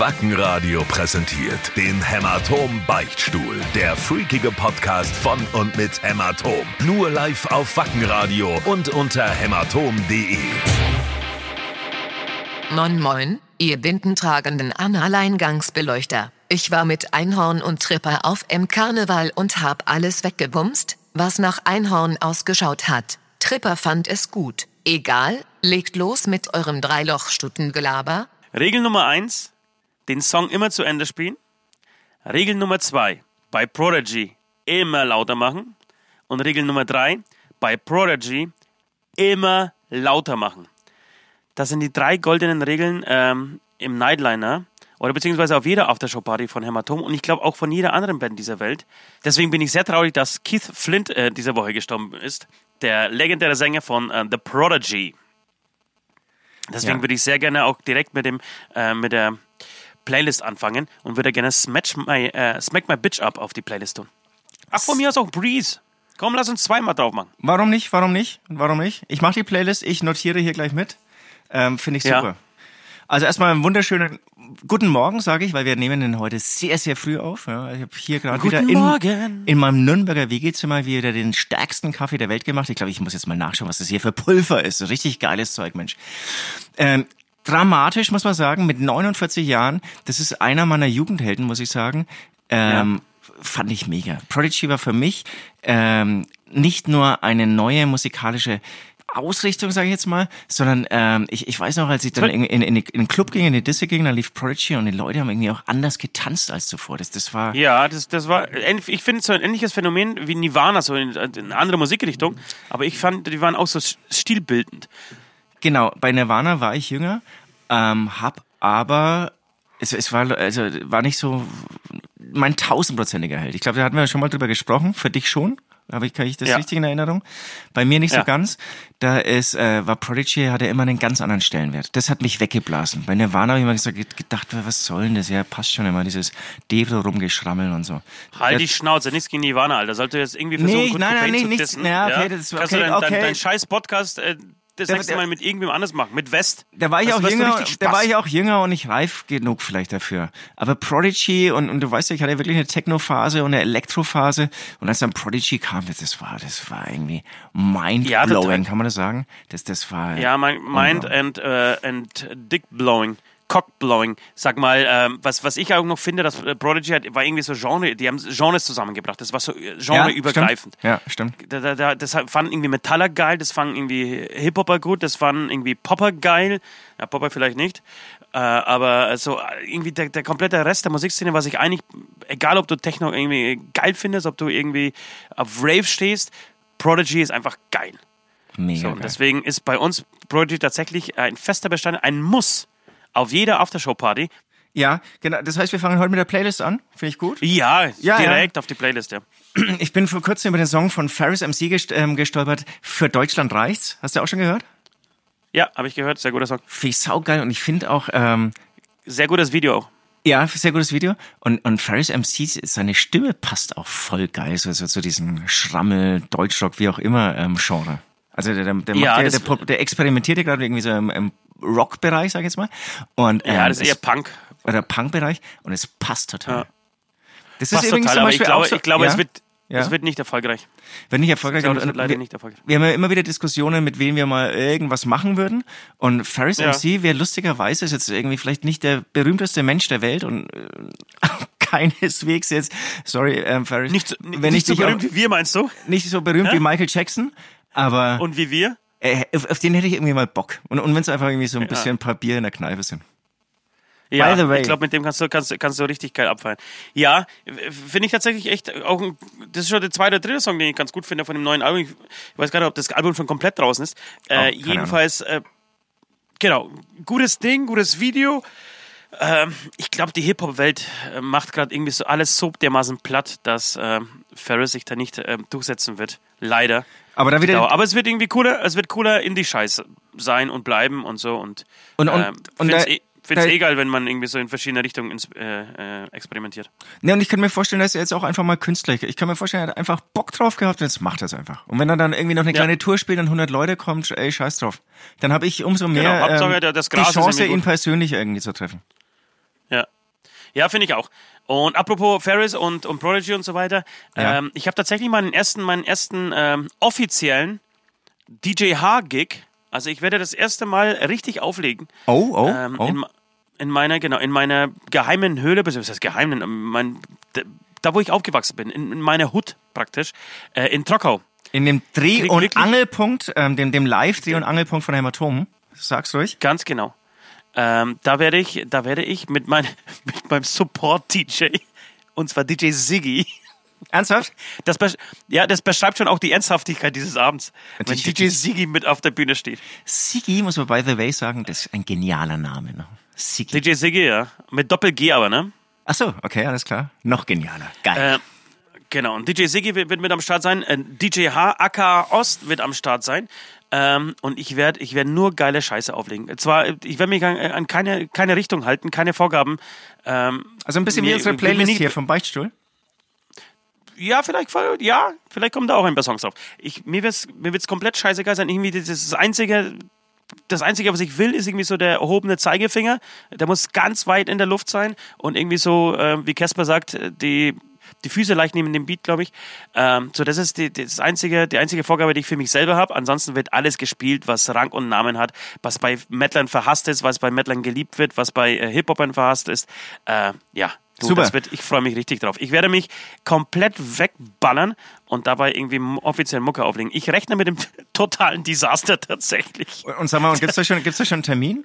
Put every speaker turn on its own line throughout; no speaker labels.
Wackenradio präsentiert den Hämatom Beichtstuhl. Der freakige Podcast von und mit Hämatom. Nur live auf Wackenradio und unter hämatom.de.
Moin Moin, ihr bindentragenden Analeingangsbeleuchter. Ich war mit Einhorn und Tripper auf M Karneval und hab alles weggebumst, was nach Einhorn ausgeschaut hat. Tripper fand es gut. Egal, legt los mit eurem Dreilochstuttengelaber.
Regel Nummer eins: den Song immer zu Ende spielen. Regel Nummer zwei: bei Prodigy immer lauter machen. Und Regel Nummer drei: bei Prodigy immer lauter machen. Das sind die drei goldenen Regeln ähm, im Nightliner oder beziehungsweise auf jeder Aftershow-Party von Hämatom und ich glaube auch von jeder anderen Band dieser Welt. Deswegen bin ich sehr traurig, dass Keith Flint äh, diese Woche gestorben ist, der legendäre Sänger von äh, The Prodigy. Deswegen
Ja.
würde ich sehr gerne auch direkt mit dem äh, mit der Playlist anfangen und würde gerne Smash my, äh, Smack My Bitch Up auf die Playlist tun. Ach, von mir aus auch Breeze. Komm, lass uns zweimal drauf machen.
Warum nicht? Warum nicht? Warum nicht? Ich mache die Playlist, ich notiere hier gleich mit. Ähm, Finde ich
Ja.
super. Also erstmal einen wunderschönen guten Morgen, sage ich, weil wir nehmen den heute sehr, sehr früh auf. Ja, ich habe hier gerade wieder in, in meinem Nürnberger WG-Zimmer wieder den stärksten Kaffee der Welt gemacht. Ich glaube, ich muss jetzt mal nachschauen, was das hier für Pulver ist. Richtig geiles Zeug, Mensch. Ähm, dramatisch, muss man sagen, mit 49 Jahren. Das ist einer meiner Jugendhelden, muss ich sagen. Ähm, Fand ich mega. Prodigy war für mich ähm, nicht nur eine neue musikalische Ausrichtung, sage ich jetzt mal, sondern ähm, ich, ich weiß noch, als ich dann in, in, in, den Club ging, in die Disse ging, da lief Prodigy und die Leute haben irgendwie auch anders getanzt als zuvor. Das, das war
Ja, das, das war, ich finde so ein ähnliches Phänomen wie Nirvana, so in, in eine andere Musikrichtung. Aber ich fand, die waren auch so stilbildend.
Genau, bei Nirvana war ich jünger, ähm, hab aber es, es war also war nicht so mein tausendprozentiger Held. Ich glaube, da hatten wir schon mal drüber gesprochen. Für dich schon? Habe ich, kann ich das
Ja.
richtig in Erinnerung? Bei mir nicht
Ja.
so ganz. Da ist, äh, war Prodigy, hatte immer einen ganz anderen Stellenwert. Das hat mich weggeblasen. Bei Nirvana habe ich immer gesagt, gedacht, was soll denn das? Ja, passt schon immer, dieses Debro rumgeschrammeln und so.
Halt
Ja,
die Schnauze, nichts gegen Nirvana, Alter. Sollte jetzt irgendwie versuchen,
Nee, nein, nein,
zu
nichts- ja, okay, das ist
Kannst du
okay,
dein,
okay.
dein scheiß Podcast äh, das
Der-
nächste Mal mit irgendwem anders machen, mit West.
Da war ich auch jünger, da war ich auch jünger und nicht reif genug vielleicht dafür. Aber Prodigy und, und du weißt ja, ich hatte wirklich eine Techno-Phase und eine Elektro-Phase und als dann Prodigy kam, das, das war, das war irgendwie
Ja,
mind-blowing,
total.
kann man das sagen? Das, das war.
Ja, Mind
Wow.
and, äh, and Dick Blowing. Cockblowing. Sag mal, ähm, was, was ich auch noch finde, dass äh, Prodigy hat, war irgendwie so Genre, die haben Genres zusammengebracht. Das war so äh, genreübergreifend.
Stimmt. Ja, stimmt.
Da, da, da, das fanden irgendwie Metaller geil, das fanden irgendwie Hip-Hopper gut, das fanden irgendwie Popper geil. Ja, Popper vielleicht nicht. Äh, aber so äh, irgendwie der, der komplette Rest der Musikszene, was ich eigentlich, egal ob du Techno irgendwie geil findest, ob du irgendwie auf Rave stehst, Prodigy ist einfach geil.
Mega.
So, und
geil.
deswegen ist bei uns Prodigy tatsächlich ein fester Bestandteil, ein Muss auf jeder Aftershow-Party.
Ja, genau. Das heißt, wir fangen heute mit der Playlist an. Finde ich gut.
Ja,
Ja,
direkt auf die Playlist, ja.
Ich bin vor kurzem über den Song von Ferris MC ähm, gestolpert. Für Deutschland reicht's. Hast du auch schon gehört?
Ja, habe ich gehört, sehr guter Song.
Finde ich saugeil und ich finde auch, ähm,
Sehr gutes Video auch.
Ja, sehr gutes Video. Und, und Ferris MC, seine Stimme passt auch voll geil, so, so zu diesem Schrammel, Deutschrock, wie auch immer, ähm, Genre. Also der, der, der,
Ja,
macht ja,
das-
der, der experimentiert ja gerade irgendwie so im, im Rock-Bereich, sag ich jetzt mal. Und, ähm,
Ja, das ist eher Punk.
Oder Punk-Bereich und es passt total.
Ja.
Das ist
Passt
übrigens
total,
zum
aber ich
Beispiel
glaube,
auch so,
ich glaube
ja?
es, wird,
Ja.
es wird nicht erfolgreich.
Wenn nicht erfolgreich.
Ich glaube, es wird leider
wir,
nicht erfolgreich.
wir haben ja immer wieder Diskussionen, mit wem wir mal irgendwas machen würden. Und Ferris
Ja.
MC wäre lustigerweise ist jetzt irgendwie vielleicht nicht der berühmteste Mensch der Welt und äh, keineswegs jetzt, sorry, ähm, Ferris,
Nicht, so-
wenn
nicht
ich
so
dich auch,
berühmt wie wir, meinst du?
nicht so berühmt
Hä?
wie Michael Jackson, aber
Und wie wir?
äh, auf, auf den hätte ich irgendwie mal Bock. Und, und wenn es einfach irgendwie so ein bisschen ein paar Bier in der Kneipe sind.
Ja,
By the way.
ich glaube, mit dem kannst du, kannst, kannst du richtig geil abfallen. Ja, finde ich tatsächlich echt auch ein, das ist schon der zweite oder dritte Song, den ich ganz gut finde von dem neuen Album. Ich, weiß gar nicht, ob das Album schon komplett draußen ist. Äh,
keine
jedenfalls, äh, genau, gutes Ding, gutes Video. Ähm, ich glaube, die Hip-Hop-Welt äh, macht gerade irgendwie so alles so dermaßen platt, dass äh, Ferris sich da nicht äh, durchsetzen wird. Leider.
Aber da wieder,
Dauer. Aber es wird irgendwie cooler, es wird cooler Indie-Scheiß sein und bleiben und so. Und,
Und- und-
ähm,
und da-
eh, find's
da-
eh geil, wenn man irgendwie so in verschiedene Richtungen ins, äh, äh, experimentiert.
Ne, und ich könnte mir vorstellen, dass er jetzt auch einfach mal Künstler, ich kann mir vorstellen, er hat einfach Bock drauf gehabt und jetzt macht er es einfach. Und wenn er dann irgendwie noch eine
Ja.
kleine Tour spielt und 100 Leute kommt, ey, scheiß drauf. Dann habe ich umso mehr
Genau, Hauptsache,
ähm, die Chance, ihn persönlich irgendwie zu treffen.
Ja. Ja, finde ich auch. Und apropos Ferris und, und Prodigy und so weiter,
Ja.
ähm, ich habe tatsächlich meinen ersten, meinen ersten ähm, offiziellen DJ-H-Gig. Also ich werde das erste Mal richtig auflegen.
Oh, oh,
ähm,
oh.
in, in meiner, genau, in meiner geheimen Höhle, was heißt geheimen, ähm, mein, da wo ich aufgewachsen bin, in, in meiner Hut praktisch, äh, in Trockau.
In dem Dreh- und Angelpunkt, ähm, dem, dem Live-Dreh- und Angelpunkt von Hämatomen. Sag's ruhig.
Ganz genau. Ähm, da werde ich, da werde ich mit, mein, mit meinem Support-DJ, und zwar DJ Siggy,
Ernsthaft?
das, ja, das beschreibt schon auch die Ernsthaftigkeit dieses Abends, wenn
DJ
DJ Siggy mit auf der Bühne steht.
Sigi, muss man by the way sagen, das ist ein genialer Name. Ne? Sigi.
DJ Siggy, ja. Mit Doppel-G aber, ne?
Ach so, okay, alles klar. Noch genialer. Geil.
Äh, genau, und DJ Siggy wird, mit am Start sein. Äh, DJ H, aka Ost, wird am Start sein. Ähm, und ich werde ich werd nur geile Scheiße auflegen. Zwar, ich werde mich an, an keine, keine Richtung halten, keine Vorgaben. Ähm,
also ein bisschen wie unsere Playlist
nicht-
hier vom Beichtstuhl.
ja, vielleicht, ja, vielleicht kommen da auch ein paar Songs drauf. Ich, mir wird's, mir wird's komplett scheißegal sein. Irgendwie das, das einzige, das einzige, was ich will, ist irgendwie so der erhobene Zeigefinger. Der muss ganz weit in der Luft sein und irgendwie so, äh, wie Casper sagt, die die Füße leicht neben dem Beat, glaube ich. Ähm, so, das ist die, das einzige, die einzige Vorgabe, die ich für mich selber habe. Ansonsten wird alles gespielt, was Rang und Namen hat, was bei Metlern verhasst ist, was bei Metlern geliebt wird, was bei äh, Hip-Hopern verhasst ist. Äh, ja, du,
Super.
Wird, ich freue mich richtig drauf. Ich werde mich komplett wegballern und dabei irgendwie offiziell Mucke auflegen. Ich rechne mit dem totalen Desaster tatsächlich.
Und sag mal, und gibt's da schon, gibt's da schon einen Termin?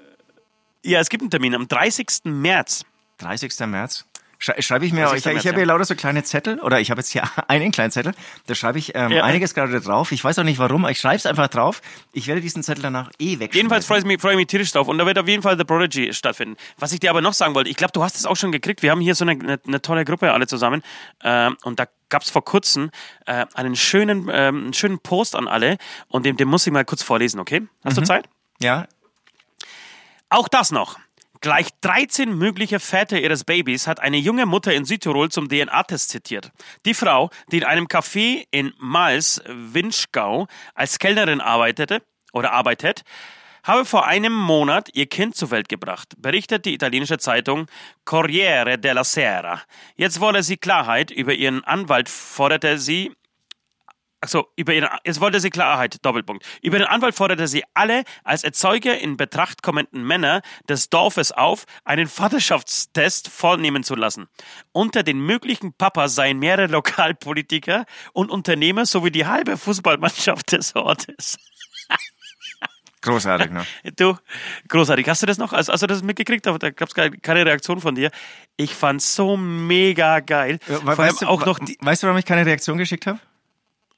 Ja, es gibt einen Termin am 30. März.
30. März. Schrei- Schreibe ich mir,
30.
ich, ich habe hier lauter so kleine Zettel, oder ich habe jetzt hier einen kleinen Zettel, da schreibe ich ähm,
Ja.
einiges gerade drauf. Ich weiß auch nicht warum, aber ich schreibe es einfach drauf. Ich werde diesen Zettel danach eh wegschmeißen.
Jedenfalls freue ich, mich, freue ich mich tierisch drauf und da wird auf jeden Fall The Prodigy stattfinden. Was ich dir aber noch sagen wollte, ich glaube, du hast es auch schon gekriegt. Wir haben hier so eine, eine, eine tolle Gruppe alle zusammen ähm, und da gab es vor kurzem äh, einen schönen, ähm, einen schönen Post an alle und den, den muss ich mal kurz vorlesen, okay? Hast du Zeit?
Ja,
Auch das noch. Gleich 13 mögliche Väter ihres Babys hat eine junge Mutter in Südtirol zum DNA-Test zitiert. Die Frau, die in einem Café in Mals, Winschgau, als Kellnerin arbeitete oder arbeitet, habe vor einem Monat ihr Kind zur Welt gebracht, berichtet die italienische Zeitung Corriere della Sera. Jetzt wolle sie Klarheit über ihren Anwalt, forderte sie Achso, über ihren, jetzt wollte sie Klarheit, Doppelpunkt. Über den Anwalt forderte sie alle als Erzeuger in Betracht kommenden Männer des Dorfes auf, einen Vaterschaftstest vornehmen zu lassen. Unter den möglichen Papas seien mehrere Lokalpolitiker und Unternehmer sowie die halbe Fußballmannschaft des Ortes.
großartig, ne?
Du, großartig. Hast du das noch? Also, hast du das mitgekriegt? Aber da gab es keine Reaktion von dir. Ich fand's so mega geil. Allem
weißt, du,
auch noch
weißt du, warum ich keine Reaktion geschickt habe?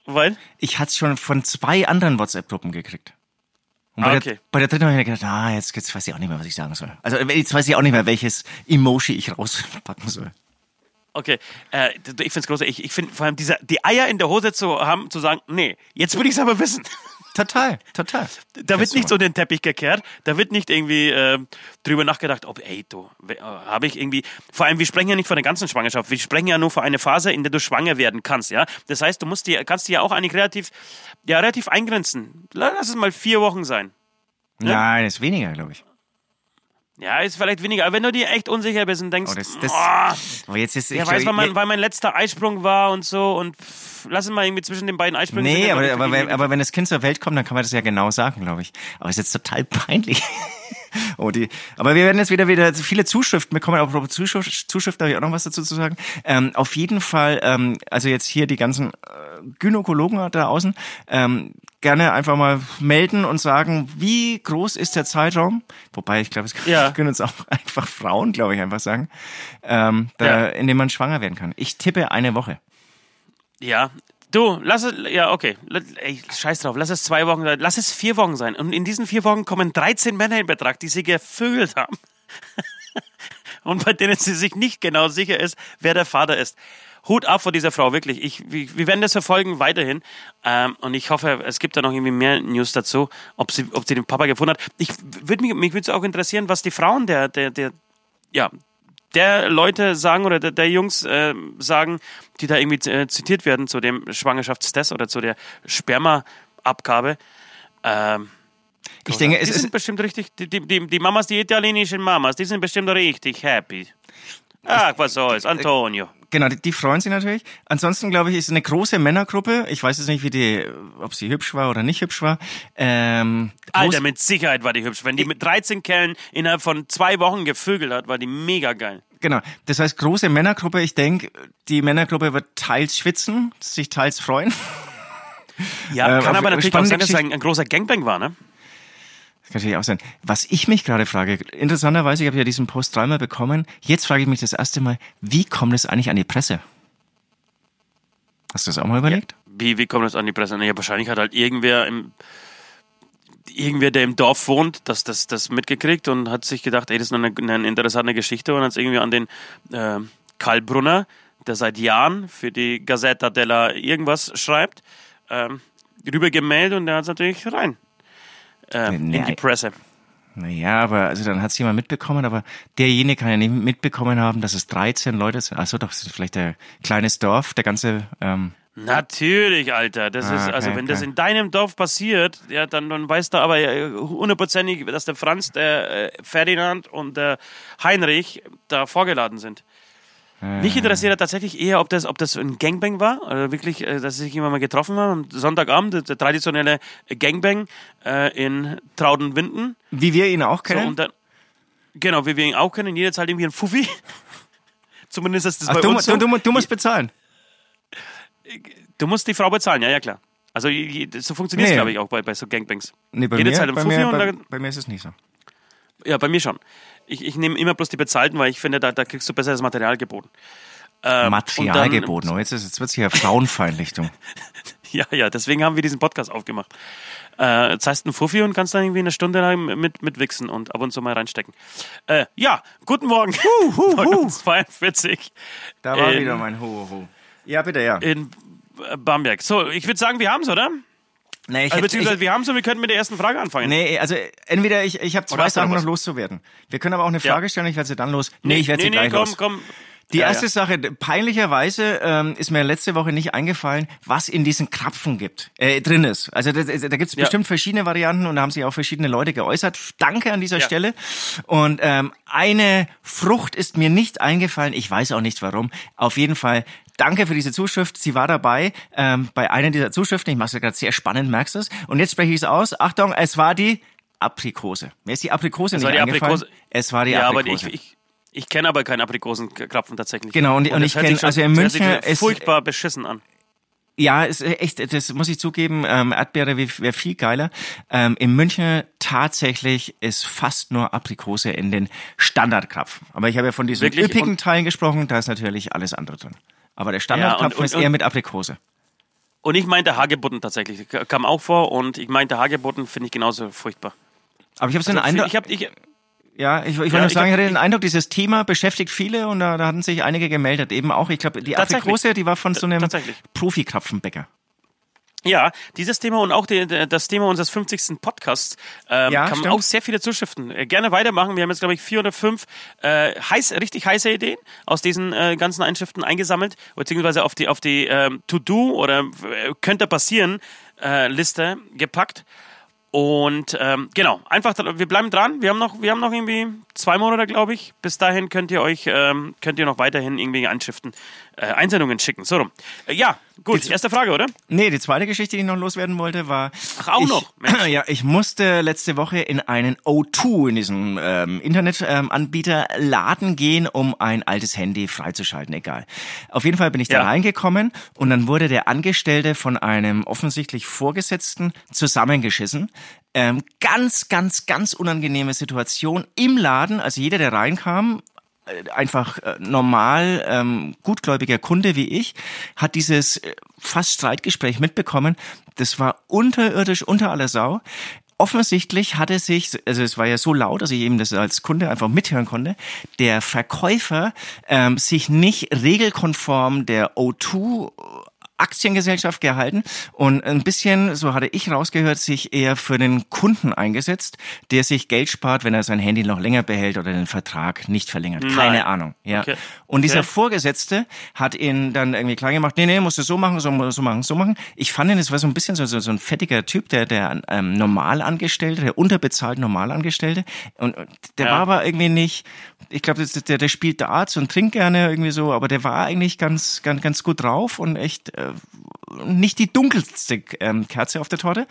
Weil?
Ich hatte es schon von zwei anderen WhatsApp-Gruppen gekriegt. Und bei,
Ah,
der,
okay.
bei der dritten habe ich mir gedacht, ah, jetzt, jetzt weiß ich auch nicht mehr, was ich sagen soll. Also jetzt weiß ich auch nicht mehr, welches Emoji ich rauspacken soll.
Okay, äh, ich find's großartig. Ich, ich finde vor allem diese, die Eier in der Hose zu haben, zu sagen, nee, jetzt will ich's aber wissen.
Total, total.
Da wird
Das
nicht
so.
so den Teppich gekehrt, da wird nicht irgendwie äh, drüber nachgedacht, ob, ey, du, äh, habe ich irgendwie, vor allem, wir sprechen ja nicht von der ganzen Schwangerschaft, wir sprechen ja nur von einer Phase, in der du schwanger werden kannst, ja. Das heißt, du musst dir, kannst dir ja auch eigentlich relativ, ja, relativ eingrenzen. La- Lass es mal vier Wochen sein.
Nein, ist weniger, glaube ich.
Ja, ist vielleicht weniger, aber wenn du dir echt unsicher bist und denkst,
Oh, das- das-
oh,
Aber jetzt ist
Ja,
ich
weiß, weil mein, weil mein letzter Eisprung war und so und pff, lass es mal irgendwie zwischen den beiden Eisprüngen.
Nee,
ja,
aber, aber, wenn, aber wenn das Kind zur Welt kommt, dann kann man das ja genau sagen, glaube ich. Aber es ist jetzt total peinlich. oh, die, aber wir werden jetzt wieder wieder viele Zuschriften bekommen. Aber Zuschrift, Zuschriften habe ich auch noch was dazu zu sagen. Ähm, auf jeden Fall, ähm, also jetzt hier die ganzen äh, Gynäkologen da außen, ähm, gerne einfach mal melden und sagen, wie groß ist der Zeitraum? Wobei ich glaube, es
Ja.
können uns auch einfach Frauen, glaube ich, einfach sagen, ähm, da,
Ja.
in dem man schwanger werden kann. Ich tippe eine Woche.
Ja. Du, lass es, ja, okay. Ey, scheiß drauf, lass es zwei Wochen sein, lass es vier Wochen sein. Und in diesen vier Wochen kommen 13 Männer in Betracht, die sie gevögelt haben. Und bei denen sie sich nicht genau sicher ist, wer der Vater ist. Hut ab vor dieser Frau, wirklich. Ich, wir werden das verfolgen weiterhin. Ähm, und ich hoffe, es gibt da noch irgendwie mehr News dazu, ob sie, ob sie den Papa gefunden hat. Ich würde mich, mich würde auch interessieren, was die Frauen der, der, der, ja, der Leute sagen oder der, der Jungs äh, sagen, die da irgendwie äh, zitiert werden zu dem Schwangerschaftstest oder zu der Spermaabgabe. Ähm,
Ich denke, es
die sind bestimmt richtig, die, die, die, Mamas, die italienischen Mamas, die sind bestimmt richtig happy. Ach, was soll's, Antonio.
Genau, die, die freuen sich natürlich. Ansonsten glaube ich, ist eine große Männergruppe. Ich weiß jetzt nicht, wie die, ob sie hübsch war oder nicht hübsch war. Ähm,
Alter, mit Sicherheit war die hübsch. Wenn die mit 13 Kerlen innerhalb von zwei Wochen gevögelt hat, war die mega geil.
genau. Das heißt große Männergruppe. Ich denke, die Männergruppe wird teils schwitzen, sich teils freuen.
Ja,
Äh,
kann aber natürlich auch sein, dass es ein, ein großer Gangbang war, ne?
Das kann natürlich auch sein. Was ich mich gerade frage, interessanterweise, ich habe ja diesen Post dreimal bekommen. Jetzt frage ich mich das erste Mal, wie kommt es eigentlich an die Presse? Hast du das auch mal überlegt?
Wie, wie kommt das an die Presse? Naja, wahrscheinlich hat halt irgendwer im, irgendwer, der im Dorf wohnt, das, das, das mitgekriegt und hat sich gedacht, ey, das ist eine, eine interessante Geschichte und hat es irgendwie an den äh, Karl Brunner, der seit Jahren für die Gazzetta della irgendwas schreibt, ähm, rüber gemeldet und der hat es natürlich rein. Äh, in
Nee.
die Presse.
Naja, aber also dann hat es jemand mitbekommen, aber derjenige kann ja nicht mitbekommen haben, dass es 13 Leute sind. Achso, doch, das ist vielleicht ein kleines Dorf, der ganze, ähm,
Natürlich, Alter. Das
Ah,
ist, also
okay,
wenn das
okay.
in deinem Dorf passiert, ja, dann, dann weißt du aber äh, hundertprozentig, dass der Franz, der äh, Ferdinand und der Heinrich da vorgeladen sind. Mich interessiert tatsächlich eher, ob das, ob das ein Gangbang war, oder wirklich, äh, dass sich immer mal getroffen haben. Am Sonntagabend, der, traditionelle Gangbang äh, in Traudenwinden.
wie wir ihn auch
So,
kennen.
und dann, genau, wie wir ihn auch kennen. Jeder zahlt irgendwie ein Fuffi. Zumindest ist das
Ach,
bei
du,
uns so.
du, du, du musst bezahlen.
Du musst die Frau bezahlen, ja, ja, klar. Also so funktioniert es,
Nee.
glaube ich, auch bei, bei so Gangbangs.
Nee, bei
Jede
mir,
Zeit ein
bei,
Fuffi
mir, bei,
dann-
bei mir ist es nicht so.
Ja, bei mir schon. Ich, ich nehme immer bloß die bezahlten, weil ich finde, da, da kriegst du besseres Material geboten. Ähm,
Material
dann-
geboten. Oh, jetzt, ist, jetzt wird hier frauenfeindlich, du.
Ja, ja, deswegen haben wir diesen Podcast aufgemacht. Äh, zahlst einen Fuffi und kannst dann irgendwie eine Stunde lang mit, mit wichsen und ab und zu mal reinstecken. Äh, ja, guten Morgen.
Hu, hu, hu.
42
Da war
In-
wieder mein Ho, Ho. Ja, bitte, ja.
in Bamberg. So, ich würde sagen, wir haben's, oder?
Nee, ich
Also,
hätte-
beziehungsweise
ich,
wir haben's und wir könnten mit der ersten Frage anfangen.
nee, also entweder ich, ich habe zwei
noch
Sachen noch
was?
loszuwerden. Wir können aber auch eine
Ja.
Frage stellen, ich werde sie dann los. Nee, ich werde sie
nee,
gleich
komm,
los.
komm.
Die
Ja,
erste
ja.
Sache, peinlicherweise ähm, ist mir letzte Woche nicht eingefallen, was in diesen Krapfen gibt, äh, drin ist. Also das, da gibt es
Ja.
bestimmt verschiedene Varianten und da haben sich auch verschiedene Leute geäußert. Danke an dieser
Ja.
Stelle. Und ähm, eine Frucht ist mir nicht eingefallen. Ich weiß auch nicht warum. Auf jeden Fall Danke für diese Zuschrift. Sie war dabei ähm, bei einer dieser Zuschriften. Ich mache es gerade sehr spannend, merkst du es? Und jetzt spreche ich es aus. Achtung, es war die Aprikose. Mir ist die Aprikose
Es
nicht
war die. Aprikose.
Es war die
ja, aber
Aprikose.
ich, ich, ich kenne aber keinen Aprikosenkrapfen tatsächlich.
Genau, und- und
das
ich
hört
kenn-
sich schon-
also in
das hört sich
München
furchtbar beschissen an.
Ja, ist echt, das muss ich zugeben, ähm, Erdbeere wäre viel geiler. Ähm, in München tatsächlich ist fast nur Aprikose in den Standardkrapfen. Aber ich habe ja von diesen
Wirklich?
üppigen
Und-
Teilen gesprochen, da ist natürlich alles andere drin. Aber der Standardkrapfen
und-
ist
und-
eher mit Aprikose.
Und ich meinte Hagebutten tatsächlich. Kam auch vor und ich meinte Hagebutten finde ich genauso furchtbar.
Aber ich habe so den
Also,
Eindruck,
ich hab, ich,
ja, ich, ich wollte
Ja,
nur sagen, ich
hab-
hatte den Eindruck, dieses Thema beschäftigt viele und da, da hatten sich einige gemeldet. Eben auch, ich glaube, die. Aprikose, die war von so einem. Profi-Krapfenbäcker.
Ja, dieses Thema und auch die, das Thema unseres 50. Podcasts ähm,
Ja,
kamen
stimmt.
auch sehr viele Zuschriften. Äh, gerne weitermachen. Wir haben jetzt, glaube ich, vier oder fünf äh, heiß, richtig heiße Ideen aus diesen äh, ganzen Einschriften eingesammelt, beziehungsweise auf die, auf die ähm, To-Do oder äh, könnte passieren äh, Liste gepackt. Und ähm, genau, einfach, wir bleiben dran. Wir haben noch, wir haben noch irgendwie zwei Monate, glaube ich. Bis dahin könnt ihr euch, ähm, könnt ihr noch weiterhin irgendwelche Einschriften, äh, Einsendungen schicken. So rum. Äh, ja, gut. Erste Frage, oder?
Nee, die zweite Geschichte, die ich noch loswerden wollte, war.
Ach, auch
ich,
noch? Mensch.
Ja, ich musste letzte Woche in einen O2, in diesen ähm, Internetanbieter Laden gehen, um ein altes Handy freizuschalten, egal. Auf jeden Fall bin ich da
Ja.
reingekommen und dann wurde der Angestellte von einem offensichtlich Vorgesetzten zusammengeschissen. Ähm, ganz, ganz, ganz unangenehme Situation im Laden. Also jeder, der reinkam, einfach äh, normal ähm, gutgläubiger Kunde wie ich, hat dieses äh, fast Streitgespräch mitbekommen. Das war unterirdisch unter aller Sau. Offensichtlich hatte sich, also es war ja so laut, dass ich eben das als Kunde einfach mithören konnte, der Verkäufer ähm, sich nicht regelkonform der O2 Aktiengesellschaft gehalten und ein bisschen, so hatte ich rausgehört, sich eher für den Kunden eingesetzt, der sich Geld spart, wenn er sein Handy noch länger behält oder den Vertrag nicht verlängert. Keine
Nein.
Ahnung. Ja.
Okay.
Und dieser
Okay.
Vorgesetzte hat ihn dann irgendwie klar gemacht, nee, nee, musst du so machen, so, so machen, so machen. Ich fand ihn, das war so ein bisschen so, so, so ein fettiger Typ, der, der ähm, Normalangestellte, der unterbezahlt Normalangestellte. Und und der
Ja.
war aber irgendwie nicht, ich glaube, der, der spielt Darts und trinkt gerne irgendwie so, aber der war eigentlich ganz, ganz, ganz gut drauf und echt äh, nicht die dunkelste ähm, Kerze auf der Torte.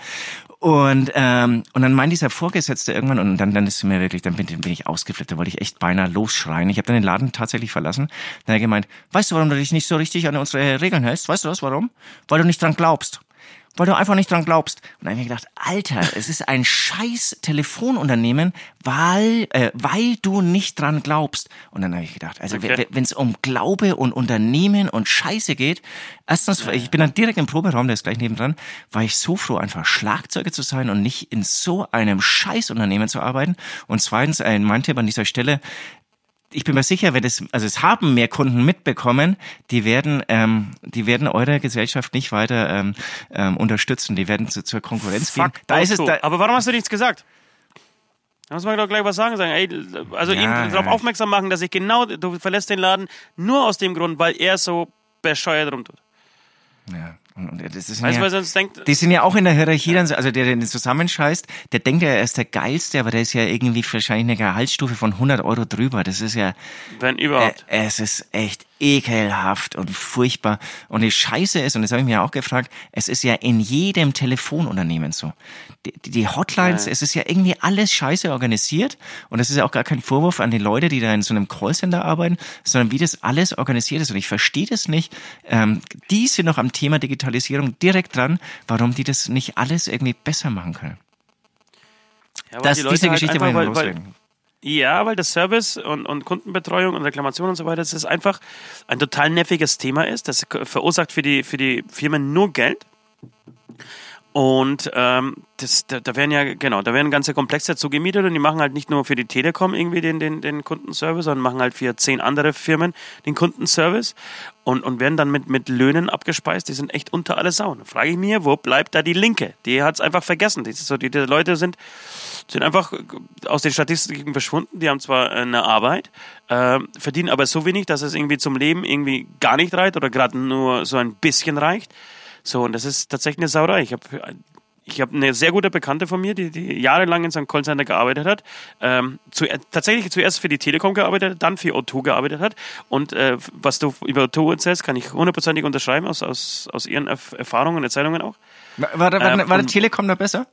Und, ähm, und dann meint dieser Vorgesetzte irgendwann, und dann, dann ist mir wirklich, dann bin, bin ich ausgeflippt, da wollte ich echt beinahe losschreien. Ich habe dann den Laden tatsächlich verlassen. Dann hat er gemeint, weißt du, warum du dich nicht so richtig an unsere Regeln hältst? Weißt du das, warum? Weil du nicht dran glaubst. Weil du einfach nicht dran glaubst. Und dann habe ich mir gedacht, Alter, es ist ein scheiß Telefonunternehmen, weil, äh, weil du nicht dran glaubst. Und dann habe ich gedacht, also
Okay.
wenn es um Glaube und Unternehmen und Scheiße geht, erstens, ich bin dann direkt im Proberaum, der ist gleich nebendran, war ich so froh, einfach Schlagzeuger zu sein und nicht in so einem Scheißunternehmen zu arbeiten. Und zweitens, ein mein Tipp an dieser Stelle, ich bin mir sicher, wenn das, also es haben mehr Kunden mitbekommen, die werden, ähm, die werden eure Gesellschaft nicht weiter ähm, ähm, unterstützen, die werden zu, zur Konkurrenz gehen. Da ist es, da,
Aber warum hast du nichts gesagt? Da muss man doch gleich was sagen. sagen ey, also
Ja,
ihn darauf
ja.
aufmerksam machen, dass ich genau, du verlässt den Laden nur aus dem Grund, weil er so bescheuert rumtut.
ja, das ist
Weißt
ja,
weil sonst denkt,
Die sind ja auch in der Hierarchie, dann, so- also der, der den zusammenscheißt, der denkt ja, er ist der Geilste, aber der ist ja irgendwie wahrscheinlich eine Gehaltsstufe von 100 Euro drüber. Das ist ja,
wenn
äh,
überhaupt.
es ist echt ekelhaft und furchtbar. Und die Scheiße ist, und das habe ich mir auch gefragt, es ist ja in jedem Telefonunternehmen so. Die, die- Hotlines,
Ja.
es ist ja irgendwie alles scheiße organisiert. Und das ist ja auch gar kein Vorwurf an die Leute, die da in so einem Callcenter arbeiten, sondern wie das alles organisiert ist. Und ich verstehe das nicht. Ähm, die sind noch am Thema Digitalisierung direkt dran, warum die das nicht alles irgendwie besser machen können.
Ja,
Das,
die Leute
diese
halt
Geschichte
einfach,
wollte ich
weil. Ja, weil das Service und, und Kundenbetreuung und Reklamation und so weiter, das ist einfach ein total nerviges Thema ist. Das verursacht für die, für die Firmen nur Geld. Und ähm, das, da, da werden ja, genau, da werden ganze Komplexe dazu gemietet und die machen halt nicht nur für die Telekom irgendwie den, den, den Kundenservice, sondern machen halt für zehn andere Firmen den Kundenservice und, und werden dann mit, mit Löhnen abgespeist, die sind echt unter alle Sau. Da frage ich mich, wo bleibt da die Linke? Die hat es einfach vergessen. Die, so, die, die Leute sind, sind einfach aus den Statistiken verschwunden. Die haben zwar eine Arbeit, äh, verdienen aber so wenig, dass es irgendwie zum Leben irgendwie gar nicht reicht oder gerade nur so ein bisschen reicht. So, und das ist tatsächlich eine Sauerei. Ich habe ich hab eine sehr gute Bekannte von mir, die, die jahrelang in seinem Callcenter gearbeitet hat. Ähm, zu, tatsächlich zuerst für die Telekom gearbeitet hat, dann für O2 gearbeitet hat. Und äh, was du über O2 erzählst, kann ich hundertprozentig unterschreiben, aus, aus, aus ihren Erf Erfahrungen und Erzählungen auch.
War, war, war,
Ähm,
war der Telekom da besser?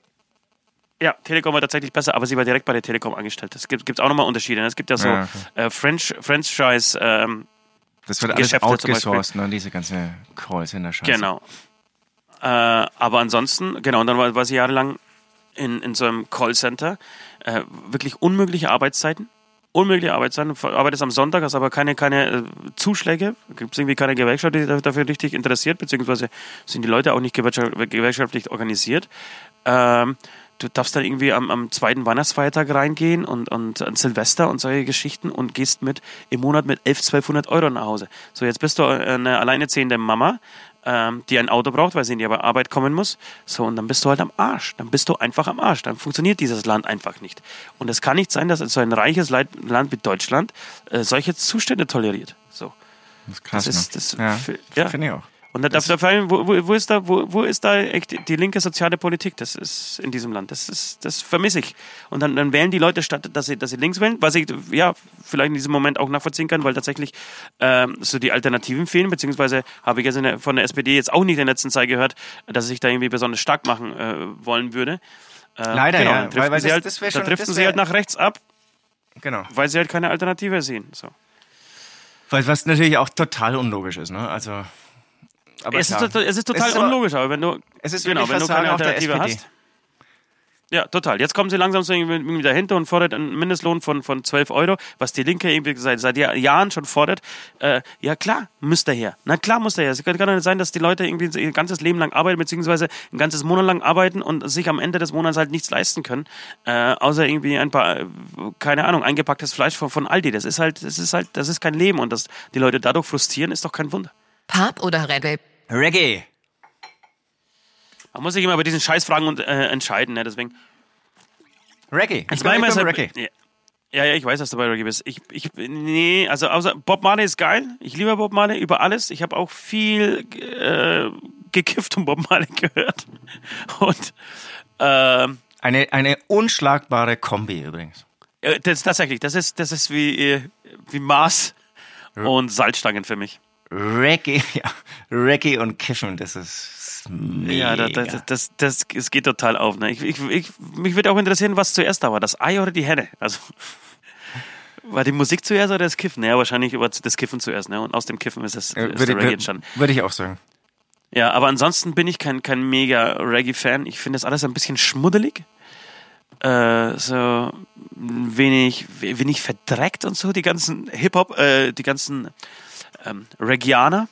Ja, Telekom war tatsächlich besser, aber sie war direkt bei der Telekom angestellt. Es gibt gibt's auch nochmal Unterschiede. Es gibt ja so
Ja,
äh, French, Franchise, ähm,
Das wird alles
Geschäfte
outgesourced, ne? Diese ganze Callcenter-Scheiße.
Genau. Äh, aber ansonsten, genau, und dann war, war sie jahrelang in, in so einem Callcenter. Äh, wirklich unmögliche Arbeitszeiten. Unmögliche Arbeitszeiten. Arbeitest am Sonntag, hast aber keine, keine äh, Zuschläge. Gibt es irgendwie keine Gewerkschaft, die da- dafür richtig interessiert, beziehungsweise sind die Leute auch nicht gewerkschaft, gewerkschaftlich organisiert. Ähm, du darfst dann irgendwie am, am zweiten Weihnachtsfeiertag reingehen und, und an Silvester und solche Geschichten und gehst mit im Monat mit 11, 1200 Euro nach Hause. So, jetzt bist du eine alleinerziehende Mama, ähm, die ein Auto braucht, weil sie in die Arbeit kommen muss. So, und dann bist du halt am Arsch. Dann bist du einfach am Arsch. Dann funktioniert dieses Land einfach nicht. Und es kann nicht sein, dass so ein reiches Land wie Deutschland äh, solche Zustände toleriert. So.
Das ist krass,
Das ist-
ne?
das-
ja,
f- ja.
finde ich auch.
Und da da fragen, wo, wo, ist da, wo, wo ist da echt die linke soziale Politik? Das ist in diesem Land. Das ist, das vermisse ich. Und dann, dann wählen die Leute statt, dass sie, dass sie links wählen, was ich ja vielleicht in diesem Moment auch nachvollziehen kann, weil tatsächlich ähm, so die Alternativen fehlen, beziehungsweise habe ich jetzt der, von der SPD jetzt auch nicht in der letzten Zeit gehört, dass sie sich da irgendwie besonders stark machen äh, wollen würde. Äh,
Leider,
genau,
ja, weil- weil
sie
das-
halt,
das
da driften sie halt nach rechts ab,
Genau.
weil sie halt keine Alternative sehen. So.
Weil was natürlich auch total unlogisch ist, ne? Also. Aber
Es ist,
klar.
total, es ist total
Es ist
unlogisch, aber wenn du,
Es ist
genau, wenn du keine Alternative hast. Ja, total. Jetzt kommen sie langsam so irgendwie dahinter und fordert einen Mindestlohn von, von 12 Euro, was die Linke irgendwie seit, seit Jahr- Jahren schon fordert. Äh, ja, klar, muss der her. Na klar, muss der her. Es kann, doch nicht sein, dass die Leute irgendwie ihr ganzes Leben lang arbeiten, beziehungsweise ein ganzes Monat lang arbeiten und sich am Ende des Monats halt nichts leisten können, äh, außer irgendwie ein paar, keine Ahnung, eingepacktes Fleisch von, von Aldi. Das ist halt, das ist halt, das ist kein Leben und dass die Leute dadurch frustrieren, ist doch kein Wunder.
Pap oder Red Vape?
Reggae.
Man muss sich immer bei diesen Scheißfragen und, äh, entscheiden, ne? Deswegen.
Reggae. Ich bin, ich bin Reggae.
Ja, ja, ich weiß, dass du bei Reggae bist. Ich, ich, nee, also außer Bob Marley ist geil. Ich liebe Bob Marley über alles. Ich habe auch viel äh, gekifft und Bob Marley gehört. Und ähm,
Eine, eine unschlagbare Kombi übrigens.
äh, das tatsächlich, das ist, das ist wie, äh, wie Mars und Salzstangen für mich.
Reggae, ja. Reggae und Kiffen, das ist mega.
Ja, das, das, das, das, es geht total auf. Ne? Ich, ich, ich, mich würde auch interessieren, was zuerst da war, das Ei oder die Henne. Also war die Musik zuerst oder das Kiffen? Ja, wahrscheinlich war das Kiffen zuerst. Ne? Und aus dem Kiffen ist, das,
Äh,
ist
würde,
der Reggae entstanden.
würde ich auch sagen.
Ja, aber ansonsten bin ich kein, kein mega Reggae-Fan. Ich finde das alles ein bisschen schmuddelig. Äh, so wenig, wenig verdreckt und so, die ganzen Hip-Hop, äh, die ganzen ähm, Reggianer.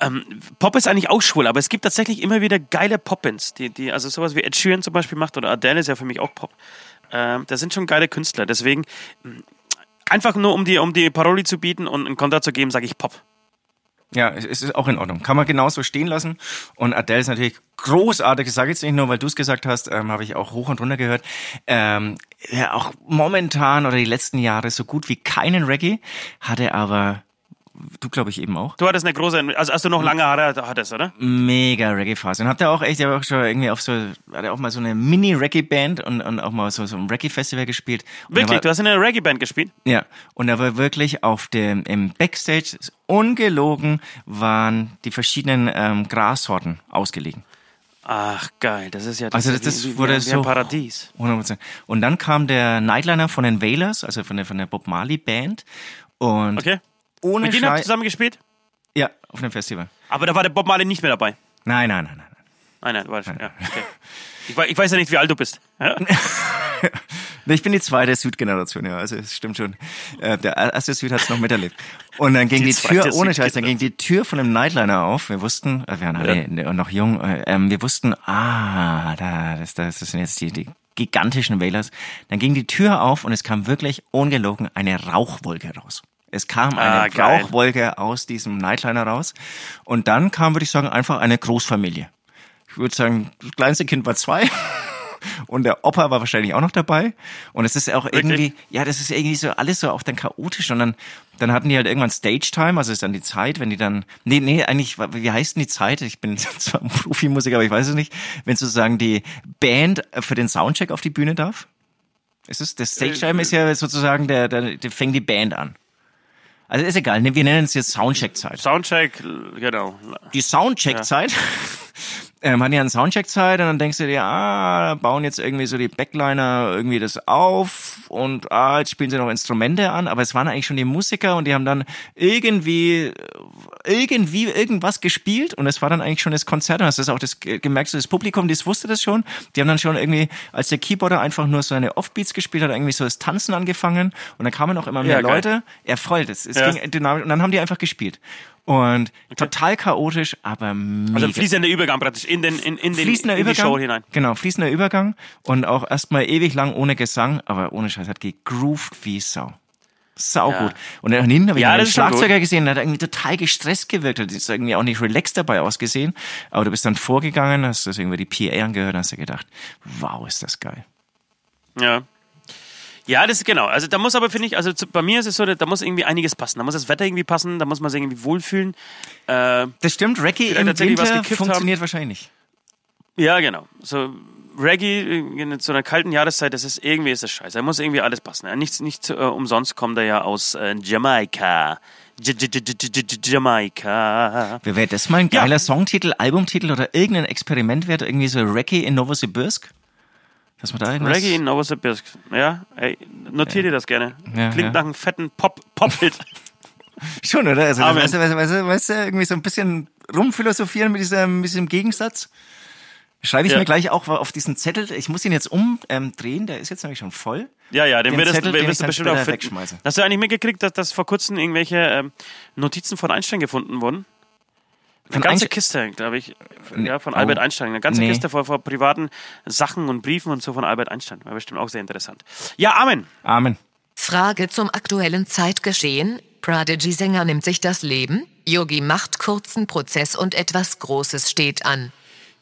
Ähm, Pop ist eigentlich auch schwul, aber es gibt tatsächlich immer wieder geile Pop-Ins, die, die, also sowas wie Ed Sheeran zum Beispiel macht oder Adele ist ja für mich auch Pop. Ähm, da sind schon geile Künstler. Deswegen mh, einfach nur um die, um die Paroli zu bieten und einen Konter zu geben, sage ich Pop.
Ja, es ist auch in Ordnung. Kann man genauso stehen lassen. Und Adele ist natürlich großartig. Das sage ich jetzt nicht nur, weil du es gesagt hast, ähm, habe ich auch hoch und runter gehört. Ähm, ja, auch momentan oder die letzten Jahre so gut wie keinen Reggae, hatte aber, du glaube ich eben auch,
Du hattest eine große, also als du noch lange Haare hattest, oder?
mega Reggae-Phase. Und habt ihr auch echt, ihr habt auch schon irgendwie auf so, hat er auch mal so eine Mini-Reggae-Band und, und auch mal so, so ein Reggae-Festival gespielt. Und
Wirklich,
war-
du hast in einer Reggae-Band gespielt?
Ja, und da war wirklich auf dem im Backstage ungelogen waren die verschiedenen ähm, Grassorten ausgelegen.
Ach, geil, das ist ja
Also das,
ist
das
wie, wie,
wurde
wie
so
ein Paradies.
100%. Und dann kam der Nightliner von den Wailers, also von der von der Bob Marley Band und
Okay?
Ohne
Mit denen habt ihr zusammen gespielt?
Ja, auf dem Festival.
Aber da war der Bob Marley nicht mehr dabei.
Nein, nein, nein, nein.
Nein, nein, war schon, ja, okay. Ich, wei- ich weiß ja nicht, wie alt du bist. Ja?
Ich bin die zweite Südgeneration, ja, also es stimmt schon. Äh, der erste Süd hat es noch miterlebt. Und dann ging
Die
die, Tür, ohne Scheiß, dann ging die Tür von dem Nightliner auf. Wir wussten, äh, wir waren alle noch jung, äh, ähm, wir wussten, ah, da, das, das sind jetzt die, die gigantischen Wählers. Dann ging die Tür auf und es kam wirklich ungelogen eine Rauchwolke raus. Es kam eine
Ah.
Rauchwolke aus diesem Nightliner raus. Und dann kam, würde ich sagen, einfach eine Großfamilie. Ich würde sagen, das kleinste Kind war zwei. Und der Opa war wahrscheinlich auch noch dabei. Und es ist auch irgendwie, ja, das ist irgendwie so alles so auch dann chaotisch. Und dann, dann hatten die halt irgendwann Stage Time, also ist dann die Zeit, wenn die dann, nee, nee, eigentlich, wie heißt denn die Zeit? Ich bin zwar ein Profimusiker, aber ich weiß es nicht. Wenn sozusagen die Band für den Soundcheck auf die Bühne darf? Ist es, das Stage Time ist ja sozusagen, der, der, der fängt die Band an. Also ist egal, ne, wir nennen es jetzt Soundcheck-Zeit
Soundcheck, genau.
die Soundcheck-Zeit. Ähm, hatten ja eine Soundcheck-Zeit und dann denkst du dir, ah, bauen jetzt irgendwie so die Backliner irgendwie das auf und ah, jetzt spielen sie noch Instrumente an, aber es waren eigentlich schon die Musiker und die haben dann irgendwie irgendwie irgendwas gespielt und es war dann eigentlich schon das Konzert und hast das auch das ge- gemerkt, so das Publikum, das wusste das schon, die haben dann schon irgendwie, als der Keyboarder einfach nur so eine Offbeats gespielt hat, irgendwie so das Tanzen angefangen und dann kamen auch immer mehr
Ja.
Leute, er voll, das, es
Ja.
ging dynamisch und dann haben die einfach gespielt. Und total chaotisch, aber mega.
Also fließender Übergang praktisch in den, in, in den,
fließender
in die
Übergang.
Show hinein.
Genau, fließender Übergang und auch erstmal ewig lang ohne Gesang, aber ohne Scheiß hat gegroovt wie Sau. Sau
Ja.
gut. Und dann hinten habe ich
Ja,
einen Schlagzeuger gesehen, der hat irgendwie total gestresst gewirkt, hat ist irgendwie auch nicht relaxed dabei ausgesehen. Aber du bist dann vorgegangen, hast das irgendwie die PA angehört, hast dir gedacht, wow, ist das geil.
Ja. Ja, das ist genau. Also da muss aber, finde ich, also zu, bei mir ist es so, da muss irgendwie einiges passen. Da muss das Wetter irgendwie passen, da muss man sich irgendwie wohlfühlen. Äh,
Das stimmt, Reggae im Winter funktioniert wahrscheinlich nicht.
ja, genau. So Reggae in so einer kalten Jahreszeit, das ist irgendwie ist das scheiße. Da muss irgendwie alles passen. Ja, nichts, nicht äh, umsonst kommt er ja aus äh, Jamaika. J -J -J Jamaika.
Wäre das mal ein
Ja.
geiler Songtitel, Albumtitel oder irgendein Experiment wert, irgendwie so Reggae in Novosibirsk? Dass man da irgendwas...
Reggae in Novosibirsk. Ja, ey, notier dir das gerne.
Ja,
Klingt
ja.
nach einem fetten Pop- Pop-Hit.
Schon, oder? Also,
Amen.
weißt, du, weißt, du, weißt, du, weißt du, irgendwie so ein bisschen rumphilosophieren mit diesem, mit diesem Gegensatz. Schreibe ich
Ja.
mir gleich auch auf diesen Zettel. Ich muss ihn jetzt umdrehen, ähm, der ist jetzt nämlich schon voll.
Ja, ja, den,
Den
wirst,
Zettel, den
wirst du bestimmt auch
später
finden.
wegschmeiße.
Hast du eigentlich mitgekriegt, dass, dass vor kurzem irgendwelche ähm, Notizen von Einstein gefunden wurden? Eine
Von
ganze
Einstein-
Kiste, glaube ich. Ja, von
Oh.
Albert Einstein. Eine ganze
Nee.
Kiste vor, vor privaten Sachen und Briefen und so von Albert Einstein. War bestimmt auch sehr interessant. Ja, Amen.
Amen.
Frage zum aktuellen Zeitgeschehen. Prodigy-Sänger nimmt sich das Leben, Yogi macht kurzen Prozess und etwas Großes steht an.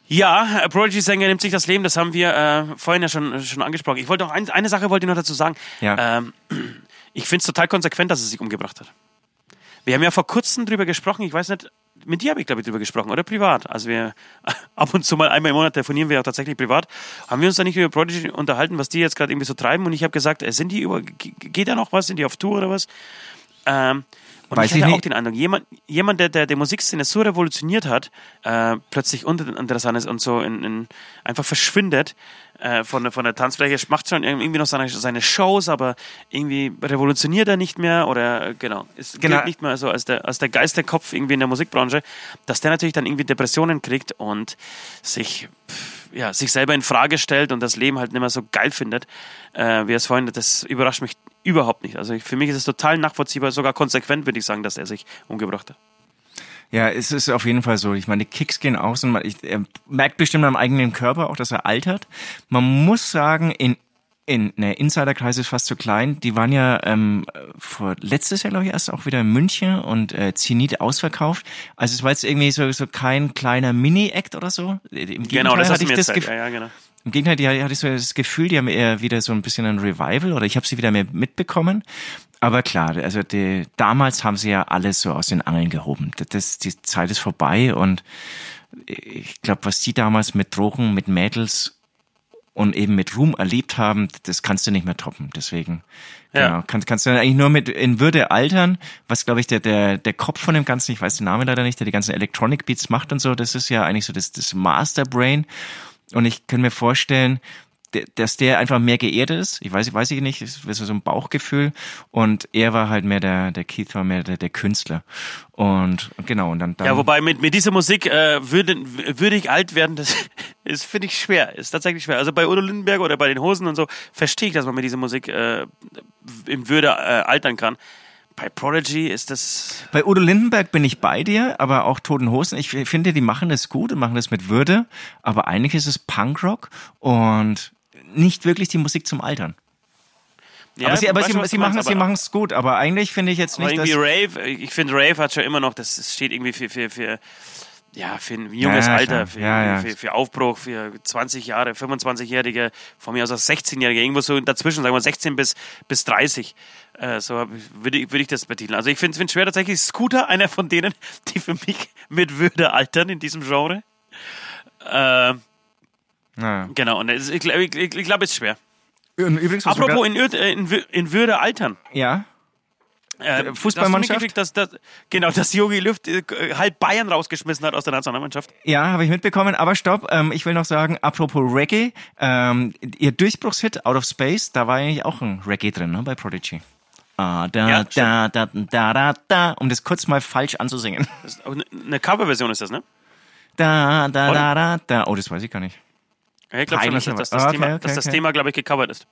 Ja, äh, Prodigy-Sänger nimmt sich das Leben, das haben wir äh, vorhin ja schon, schon angesprochen. Ich wollte noch ein, eine Sache wollte ich noch dazu sagen.
Ja.
Ähm, ich finde es total konsequent, dass er sich umgebracht hat. Wir haben ja vor kurzem drüber gesprochen, ich weiß nicht, mit dir habe ich glaube ich drüber gesprochen, oder privat. Also wir ab und zu mal einmal im Monat telefonieren wir auch tatsächlich privat. Haben wir uns da nicht über Prodigy unterhalten, was die jetzt gerade irgendwie so treiben? Und ich habe gesagt, äh, sind die über, geht da noch was? Sind die auf Tour oder was? Ähm, und
Weiß
ich
ich
hatte auch
nicht.
den Eindruck, jemand, jemand der, der die Musikszene so revolutioniert hat, äh, plötzlich uninteressant ist und so in, in, einfach verschwindet äh, von, der- von der Tanzfläche, macht schon irgendwie noch seine, seine Shows, aber irgendwie revolutioniert er nicht mehr oder äh, genau, ist
Genau.
nicht mehr so als der, als der Geisterkopf irgendwie in der Musikbranche, dass der natürlich dann irgendwie Depressionen kriegt und sich ja, sich selber in Frage stellt und das Leben halt nicht mehr so geil findet, äh, wie er es vorhin, das überrascht mich überhaupt nicht. Also für mich ist es total nachvollziehbar, sogar konsequent würde ich sagen, dass er sich umgebracht hat.
Ja, es ist auf jeden Fall so. Ich meine, die Kicks gehen aus und man, ich, er merkt bestimmt am eigenen Körper auch, dass er altert. Man muss sagen, in in ne, Insiderkreis ist fast zu klein. Die waren ja ähm, vor letztes Jahr, glaube ich, erst auch wieder in München und äh, Zenit ausverkauft. Also es war jetzt irgendwie so, so kein kleiner Mini-Act oder so. Im Gegenteil
Genau, das
hatte ich das. Gefühl.
Ja, ja, genau.
Im Gegenteil, die hatte ich so das Gefühl, die haben eher wieder so ein bisschen ein Revival oder ich habe sie wieder mehr mitbekommen. Aber klar, also die, damals haben sie ja alles so aus den Angeln gehoben. Das, die Zeit ist vorbei und ich glaube, was die damals mit Drogen, mit Mädels und eben mit Ruhm erlebt haben, das kannst du nicht mehr toppen. Deswegen
Ja.
genau, kannst, kannst du eigentlich nur mit in Würde altern, was glaube ich der, der, der Kopf von dem Ganzen, ich weiß den Namen leider nicht, der die ganzen Electronic Beats macht und so, das ist ja eigentlich so das, das Masterbrain. Und ich kann mir vorstellen, dass der einfach mehr geehrt ist. Ich weiß, weiß ich nicht, es ist so ein Bauchgefühl. Und er war halt mehr der, der Keith war mehr der, der Künstler. Und genau, und dann, dann
Ja, wobei mit, mit dieser Musik äh, würde, würde ich alt werden, das ist, finde ich, schwer. Ist tatsächlich schwer. Also bei Udo Lindenberg oder bei den Hosen und so verstehe ich, dass man mit dieser Musik äh, in Würde äh, altern kann. Bei Prodigy ist das.
Bei Udo Lindenberg bin ich bei dir, aber auch Toten Hosen. Ich finde, die machen das gut und machen das mit Würde, aber eigentlich ist es Punkrock und nicht wirklich die Musik zum Altern.
Ja,
aber sie, aber sie, sie machen
meinst,
sie machen es gut, aber eigentlich finde ich jetzt nicht,
irgendwie
dass
Rave, ich finde Rave hat schon immer noch, das steht irgendwie für, für, für ja, für ein junges
Ja, ja,
Alter, für,
Ja.
Für, für Aufbruch, für 20 Jahre, 25-Jährige, von mir aus auch 16-Jährige, irgendwo so dazwischen, sagen wir 16 bis, bis 30. Äh, so würde ich, würde ich das betiteln. Also ich finde es schwer tatsächlich, Scooter, einer von denen, die für mich mit Würde altern in diesem Genre. Äh,
Na.
genau, und es- ich glaube, ich, ich, ich glaub, es ist schwer.
Und übrigens,
Apropos in, äh, in, in Würde altern.
ja,
Äh,
Fußballmannschaft?
Hast dass, dass, genau, dass Jogi Löw äh, halb Bayern rausgeschmissen hat aus der Nationalmannschaft?
Ja, habe ich mitbekommen. Aber stopp, ähm, ich will noch sagen, apropos Reggae, ähm, ihr Durchbruchshit Out of Space, da war eigentlich auch ein Reggae drin, ne, bei Prodigy. Ah, da,
Ja,
da, da, da, da, da, um das kurz mal falsch anzusingen.
Ist eine, eine Coverversion ist das, ne?
Da, da, da, da, da. Oh, das weiß ich gar nicht.
Ja, ich glaube schon, dass, dass, das,
aber-
Thema,
okay, okay,
dass das
okay.
Thema, glaube ich, gecovert ist.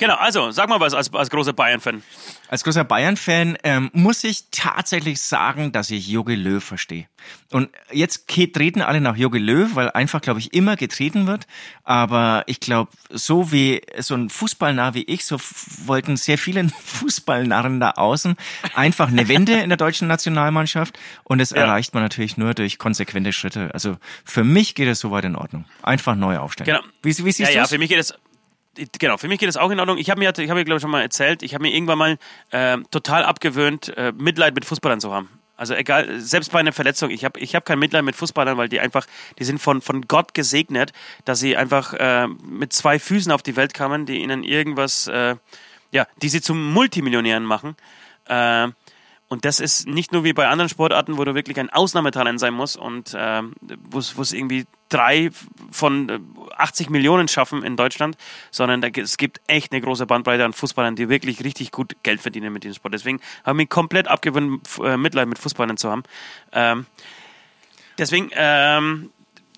Genau, also, sag mal was als, als großer Bayern-Fan.
Als großer Bayern-Fan ähm, muss ich tatsächlich sagen, dass ich Jogi Löw verstehe. Und jetzt treten alle nach Jogi Löw, weil einfach, glaube ich, immer getreten wird. Aber ich glaube, so wie so ein Fußballnarr wie ich, so wollten sehr viele Fußballnarren da außen einfach eine Wende in der deutschen Nationalmannschaft. Und das
Ja.
erreicht man natürlich nur durch konsequente Schritte. Also für mich geht es soweit in Ordnung. Einfach neu aufstellen.
Genau.
Wie, wie siehst
ja,
du
ja,
das?
für mich geht es. Genau, für mich geht es auch in Ordnung. Ich habe mir, ich habe, glaube ich, schon mal erzählt, ich habe mir irgendwann mal äh, total abgewöhnt, äh, Mitleid mit Fußballern zu haben. Also egal, selbst bei einer Verletzung, ich habe ich hab kein Mitleid mit Fußballern, weil die einfach, die sind von, von Gott gesegnet, dass sie einfach äh, mit zwei Füßen auf die Welt kamen, die ihnen irgendwas, äh, ja, die sie zum Multimillionären machen. Äh, und das ist nicht nur wie bei anderen Sportarten, wo du wirklich ein Ausnahmetalent sein musst und ähm, wo es irgendwie drei von äh, 80 Millionen schaffen in Deutschland, sondern da, es gibt echt eine große Bandbreite an Fußballern, die wirklich richtig gut Geld verdienen mit diesem Sport. Deswegen habe ich mich komplett abgewöhnt, äh, Mitleid mit Fußballern zu haben. Ähm, deswegen ähm,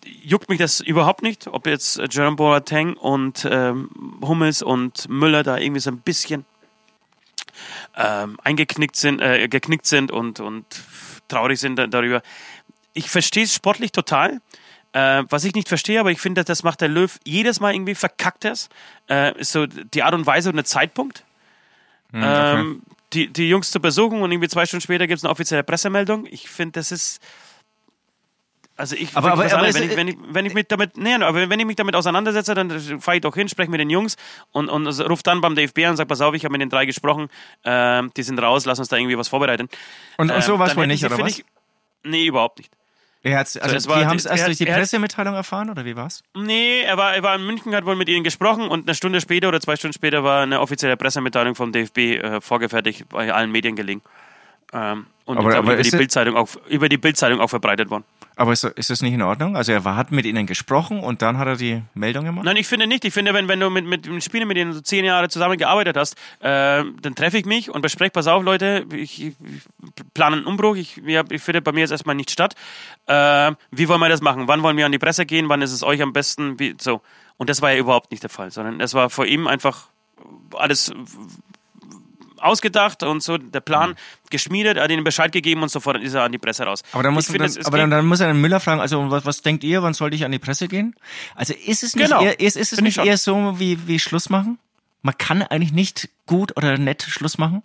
juckt mich das überhaupt nicht, ob jetzt äh, Jerome Boateng und ähm, Hummels und Müller da irgendwie so ein bisschen ähm, eingeknickt sind, äh, geknickt sind und, und traurig sind da- darüber. Ich verstehe es sportlich total. Äh, was ich nicht verstehe, aber ich finde, das macht der Löw jedes Mal irgendwie verkackt es. Äh, ist so die Art und Weise und der Zeitpunkt. ähm, die, die Jungs zu besuchen und irgendwie zwei Stunden später gibt es eine offizielle Pressemeldung. Ich finde, das ist. Also ich,
Aber- aber-
was
aber
wenn, ich, wenn, ich, wenn ich mich damit, nee, aber wenn ich mich damit auseinandersetze, dann fahre ich doch hin, spreche mit den Jungs und, und rufe dann beim DFB an und sage, pass auf, ich habe mit den drei gesprochen, ähm, die sind raus, lass uns da irgendwie was vorbereiten.
Und, so
Ähm,
war es
dann
wohl nicht, oder was?
Ich, nee, überhaupt nicht.
Er also
es war-
die haben es
er
erst
hat-
durch die
er
Pressemitteilung erfahren, oder wie war's?
Nee, er war, er war in München, hat wohl mit ihnen gesprochen und eine Stunde später oder zwei Stunden später war eine offizielle Pressemitteilung vom DFB äh, vorgefertigt, bei allen Medien gelegen. Ähm, und
Aber-
ich
aber
über, die Bildzeitung auch, über die Bildzeitung auch verbreitet worden.
Aber ist, ist das nicht in Ordnung? Also er war, hat mit ihnen gesprochen und dann hat er die Meldung gemacht?
Nein, ich finde nicht. Ich finde, wenn, wenn du mit, mit einem Spieler, mit dem du zehn Jahre zusammengearbeitet hast, äh, dann treffe ich mich und bespreche, pass auf, Leute, ich, ich plane einen Umbruch. Ich, ja, ich finde bei mir jetzt erstmal nicht statt. Äh, wie wollen wir das machen? Wann wollen wir an die Presse gehen? Wann ist es euch am besten? Wie, so. Und das war ja überhaupt nicht der Fall, sondern es war vor ihm einfach alles ausgedacht und so der Plan geschmiedet, er hat ihnen Bescheid gegeben und sofort ist er an die Presse raus.
Aber dann muss,
ich finde,
dann, aber dann, dann muss er den Müller fragen, also was, was denkt ihr, wann sollte ich an die Presse gehen? Also ist es nicht,
Genau.
eher, ist, ist es nicht eher so wie, wie Schluss machen? Man kann eigentlich nicht gut oder nett Schluss machen?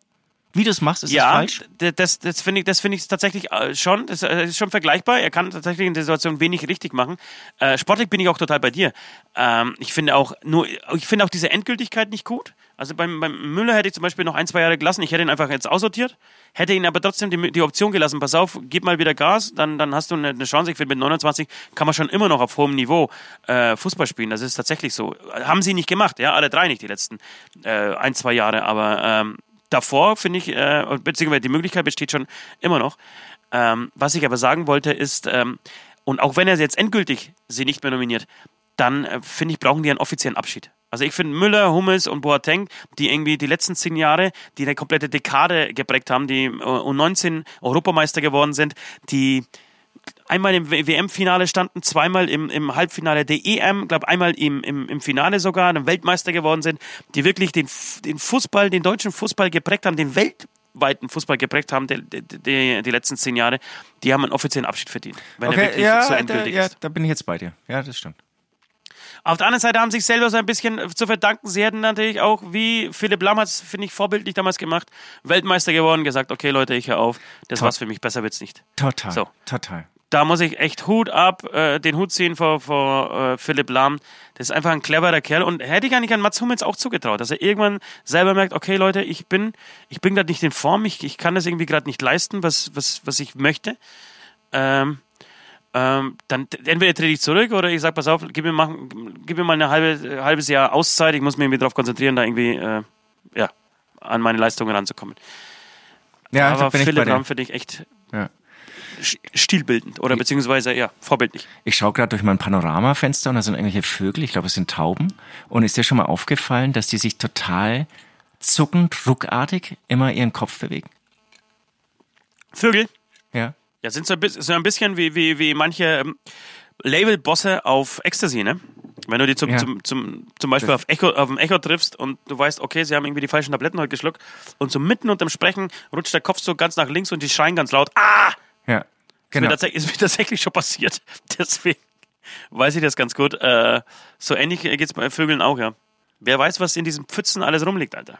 Wie du es machst, ist
ja,
falsch?
d- das, das finde ich, das finde ich tatsächlich äh, schon. Das äh, ist schon vergleichbar. Er kann tatsächlich in der Situation wenig richtig machen. Äh, sportlich bin ich auch total bei dir. Ähm, ich finde auch nur, ich finde auch diese Endgültigkeit nicht gut. Also beim, beim Müller hätte ich zum Beispiel noch ein, zwei Jahre gelassen. Ich hätte ihn einfach jetzt aussortiert, hätte ihn aber trotzdem die, die Option gelassen. Pass auf, gib mal wieder Gas, dann, dann hast du eine, eine Chance. Ich finde, mit 29 kann man schon immer noch auf hohem Niveau äh, Fußball spielen. Das ist tatsächlich so. Haben sie nicht gemacht, ja, alle drei nicht die letzten äh, ein, zwei Jahre. Aber ähm, davor finde ich, äh, beziehungsweise die Möglichkeit besteht schon immer noch. Ähm, was ich aber sagen wollte ist, ähm, und auch wenn er jetzt endgültig sie nicht mehr nominiert, dann äh, finde ich, brauchen die einen offiziellen Abschied. Also ich finde Müller, Hummels und Boateng, die irgendwie die letzten zehn Jahre, die eine komplette Dekade geprägt haben, die äh, U19 Europameister geworden sind, die einmal im WM-Finale standen, zweimal im, im Halbfinale der EM, glaube einmal im, im, im Finale sogar, dann Weltmeister geworden sind, die wirklich den, den Fußball, den deutschen Fußball geprägt haben, den weltweiten Fußball geprägt haben, die, die, die, letzten zehn Jahre, die haben einen offiziellen Abschied verdient. Wenn er
Okay,
wirklich
ja,
so
da,
endgültig
ja,
ist.
da bin ich jetzt bei dir. Ja, das stimmt.
Auf der anderen Seite haben sich selber so ein bisschen zu verdanken. Sie hätten natürlich auch, wie Philipp Lahm hat es, finde ich, vorbildlich damals gemacht, Weltmeister geworden, gesagt, okay Leute, ich höre auf, das
Top.
war's für mich, besser wird's nicht.
Total.
So.
Total.
Da muss ich echt Hut ab, äh, den Hut ziehen vor, vor äh, Philipp Lahm. Das ist einfach ein cleverer Kerl und hätte ich eigentlich an Mats Hummels auch zugetraut, dass er irgendwann selber merkt, okay Leute, ich bin, ich bin gerade nicht in Form, ich, ich kann das irgendwie gerade nicht leisten, was, was, was ich möchte. Ähm, ähm, dann entweder trete ich zurück oder ich sage, pass auf, gib mir, mal, gib mir mal ein halbe, halbes Jahr Auszeit, ich muss mich irgendwie darauf konzentrieren, da irgendwie äh, ja, an meine Leistungen ranzukommen.
Ja,
Aber Philipp. Lahm finde ich echt
Ja.
St- stilbildend oder beziehungsweise ja, vorbildlich.
Ich schaue gerade durch mein Panoramafenster und da sind irgendwelche Vögel, ich glaube, es sind Tauben. Und ist dir schon mal aufgefallen, dass die sich total zuckend, ruckartig immer ihren Kopf bewegen?
Vögel,
Ja.
Ja, sind so ein bisschen, so ein bisschen wie, wie, wie manche ähm, Label-Bosse auf Ecstasy, ne? Wenn du die zum,
Ja.
zum, zum, zum Beispiel auf, Echo, auf dem Echo triffst und du weißt, okay, sie haben irgendwie die falschen Tabletten heute geschluckt und so mitten unterm Sprechen rutscht der Kopf so ganz nach links und die schreien ganz laut, ah!
Ja.
Ist,
Genau.
mir tatsächlich, ist mir tatsächlich schon passiert. Deswegen weiß ich das ganz gut. Äh, so ähnlich geht's bei Vögeln auch, ja. Wer weiß, was in diesen Pfützen alles rumliegt, Alter.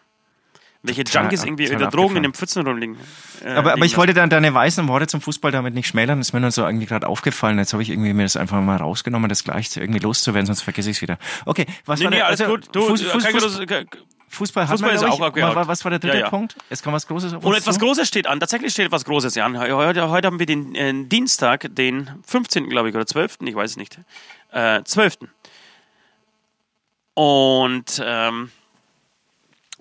Welche
Total
Junkies irgendwie oder Drogen in den Pfützen rumliegen. äh,
Aber, aber ich wollte dann deine weißen Worte zum Fußball damit nicht schmälern. Das ist mir nur so irgendwie gerade aufgefallen. Jetzt habe ich irgendwie mir das einfach mal rausgenommen, das gleich irgendwie loszuwerden, sonst vergesse ich es wieder. Okay, was
Nee,
war
nee,
der,
alles
also,
gut. Du,
Fuß, Fuß,
kein
Fuß,
großes-
Fußball, hat
Fußball
man,
ist auch abgehakt.
Was, war der dritte
Ja, ja.
Punkt? Es kommt was Großes auf
Und etwas
zu?
Großes steht an. Tatsächlich steht etwas Großes an. Heute, heute haben wir den äh, Dienstag, den 15. glaube ich, oder 12. Ich weiß es nicht. Äh, 12. Und ähm,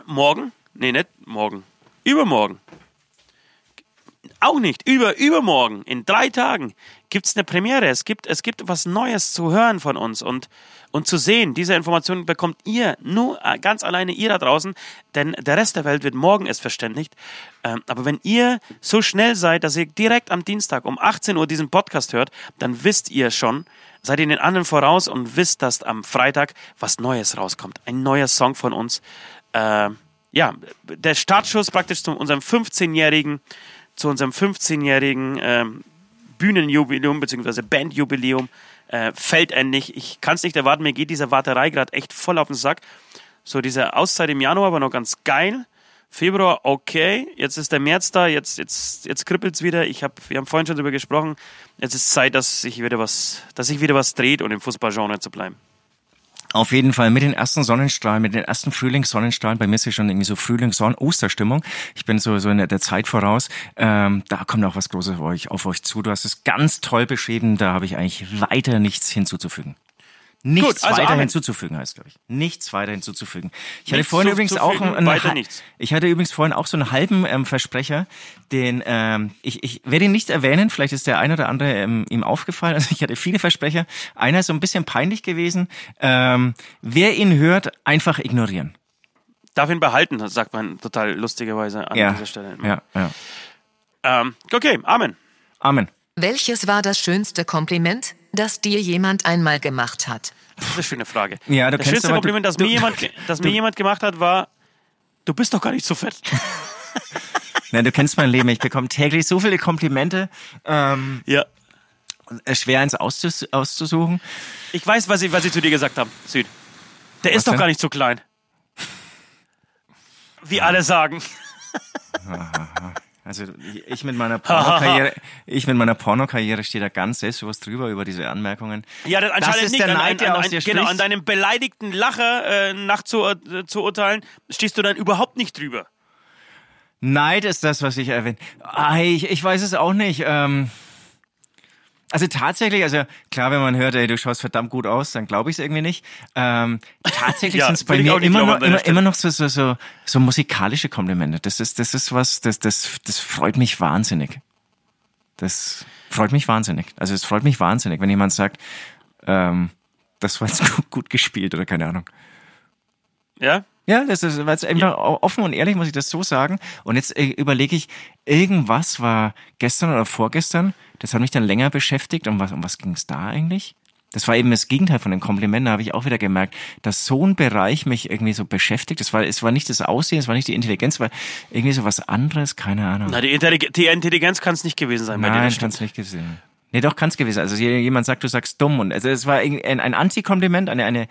morgen, nee, nicht morgen, übermorgen, auch nicht, über, übermorgen, in drei Tagen gibt es eine Premiere. Es gibt, es gibt was Neues zu hören von uns und, und zu sehen. Diese Informationen bekommt ihr nur äh, ganz alleine ihr da draußen, denn der Rest der Welt wird morgen es verständigt. Ähm, aber wenn ihr so schnell seid, dass ihr direkt am Dienstag um 18 Uhr diesen Podcast hört, dann wisst ihr schon, seid ihr den anderen voraus und wisst, dass am Freitag was Neues rauskommt. Ein neuer Song von uns. Ähm, ja, der Startschuss praktisch zu unserem 15-jährigen, zu unserem 15-jährigen ähm, Bühnenjubiläum bzw. Bandjubiläum äh, fällt endlich. Ich kann es nicht erwarten, mir geht diese Warterei gerade echt voll auf den Sack. So diese Auszeit im Januar war noch ganz geil. Februar okay, jetzt ist der März da, jetzt, jetzt, jetzt kribbelt's wieder. Ich hab, wir haben vorhin schon darüber gesprochen. Jetzt ist Zeit, dass sich wieder was, dass sich wieder was dreht und im Fußballgenre zu bleiben.
Auf jeden Fall mit den ersten Sonnenstrahlen, mit den ersten Frühlingssonnenstrahlen. Bei mir ist ja schon irgendwie so Frühlings-Osterstimmung. Ich bin so, so in der Zeit voraus. Ähm, da kommt auch was Großes auf euch, auf euch zu. Du hast es ganz toll beschrieben. Da habe ich eigentlich weiter nichts hinzuzufügen. Nichts
Gut, also
weiter
Amen.
hinzuzufügen heißt, glaube ich. Nichts weiter hinzuzufügen. Ich hatte
Nichts
vorhin übrigens auch einen, einen,
nichts.
ich hatte übrigens vorhin auch so einen halben ähm, Versprecher, den ähm, ich, ich werde ihn nicht erwähnen, vielleicht ist der ein oder andere ähm, ihm aufgefallen. Also ich hatte viele Versprecher. Einer ist so ein bisschen peinlich gewesen. Ähm, wer ihn hört, einfach ignorieren.
Darf ihn behalten, sagt man total lustigerweise an
Ja,
dieser Stelle.
ja, ja.
Ähm, okay, Amen.
Amen.
Welches war das schönste Kompliment, das dir jemand einmal gemacht hat?
Das ist eine schöne Frage.
Ja, du
das
kennst
schönste
aber-
Kompliment, das,
du-
mir, jemand, das mir jemand gemacht hat, war, du bist doch gar nicht so fett.
Na, du kennst mein Leben. Ich bekomme täglich so viele Komplimente. Ähm,
ja.
schwer eins auszus auszusuchen.
Ich weiß, was sie, was sie zu dir gesagt haben, Süd. Der
Was
ist doch
denn?
gar nicht so klein. Wie alle sagen.
Also ich- mit meiner Pornokarriere, ich mit meiner Pornokarriere stehe da ganz selbstbewusst drüber über diese Anmerkungen.
Ja, das anscheinend
ist
nicht.
der
an,
Neid,
an,
der
an,
aus
an,
dir
genau,
spricht.
an deinem beleidigten Lacher äh, nach zu, äh, stehst du dann überhaupt nicht drüber.
Neid ist das, was ich erwähne. Ah, ich, ich weiß es auch nicht. Ähm, also tatsächlich, also klar, wenn man hört, ey, du schaust verdammt gut aus, dann glaube ich es irgendwie nicht. Ähm, tatsächlich
Ja,
sind es bei mir immer noch, immer, immer noch so, so, so, so musikalische Komplimente. Das ist, das ist was, das, das, das freut mich wahnsinnig. Das freut mich wahnsinnig. Also es freut mich wahnsinnig, wenn jemand sagt, ähm, das war jetzt gut, gut gespielt oder keine Ahnung.
Ja?
Ja, das ist weil es einfach offen und ehrlich, muss ich das so sagen. Und jetzt äh, überlege ich, irgendwas war gestern oder vorgestern, das hat mich dann länger beschäftigt. Um was, um was ging es da eigentlich? Das war eben das Gegenteil von den Komplimenten, da habe ich auch wieder gemerkt, dass so ein Bereich mich irgendwie so beschäftigt. Es war, es war nicht das Aussehen, es war nicht die Intelligenz, es war irgendwie so was anderes, keine Ahnung.
Na, die, Intellig die Intelligenz kann es nicht gewesen sein.
Nein,
das stimmt.
kannst nicht gesehen. Nee, doch, kann's gewesen. Also je- jemand sagt, du sagst dumm. Und also es war ein, ein Antikompliment, eine, eine,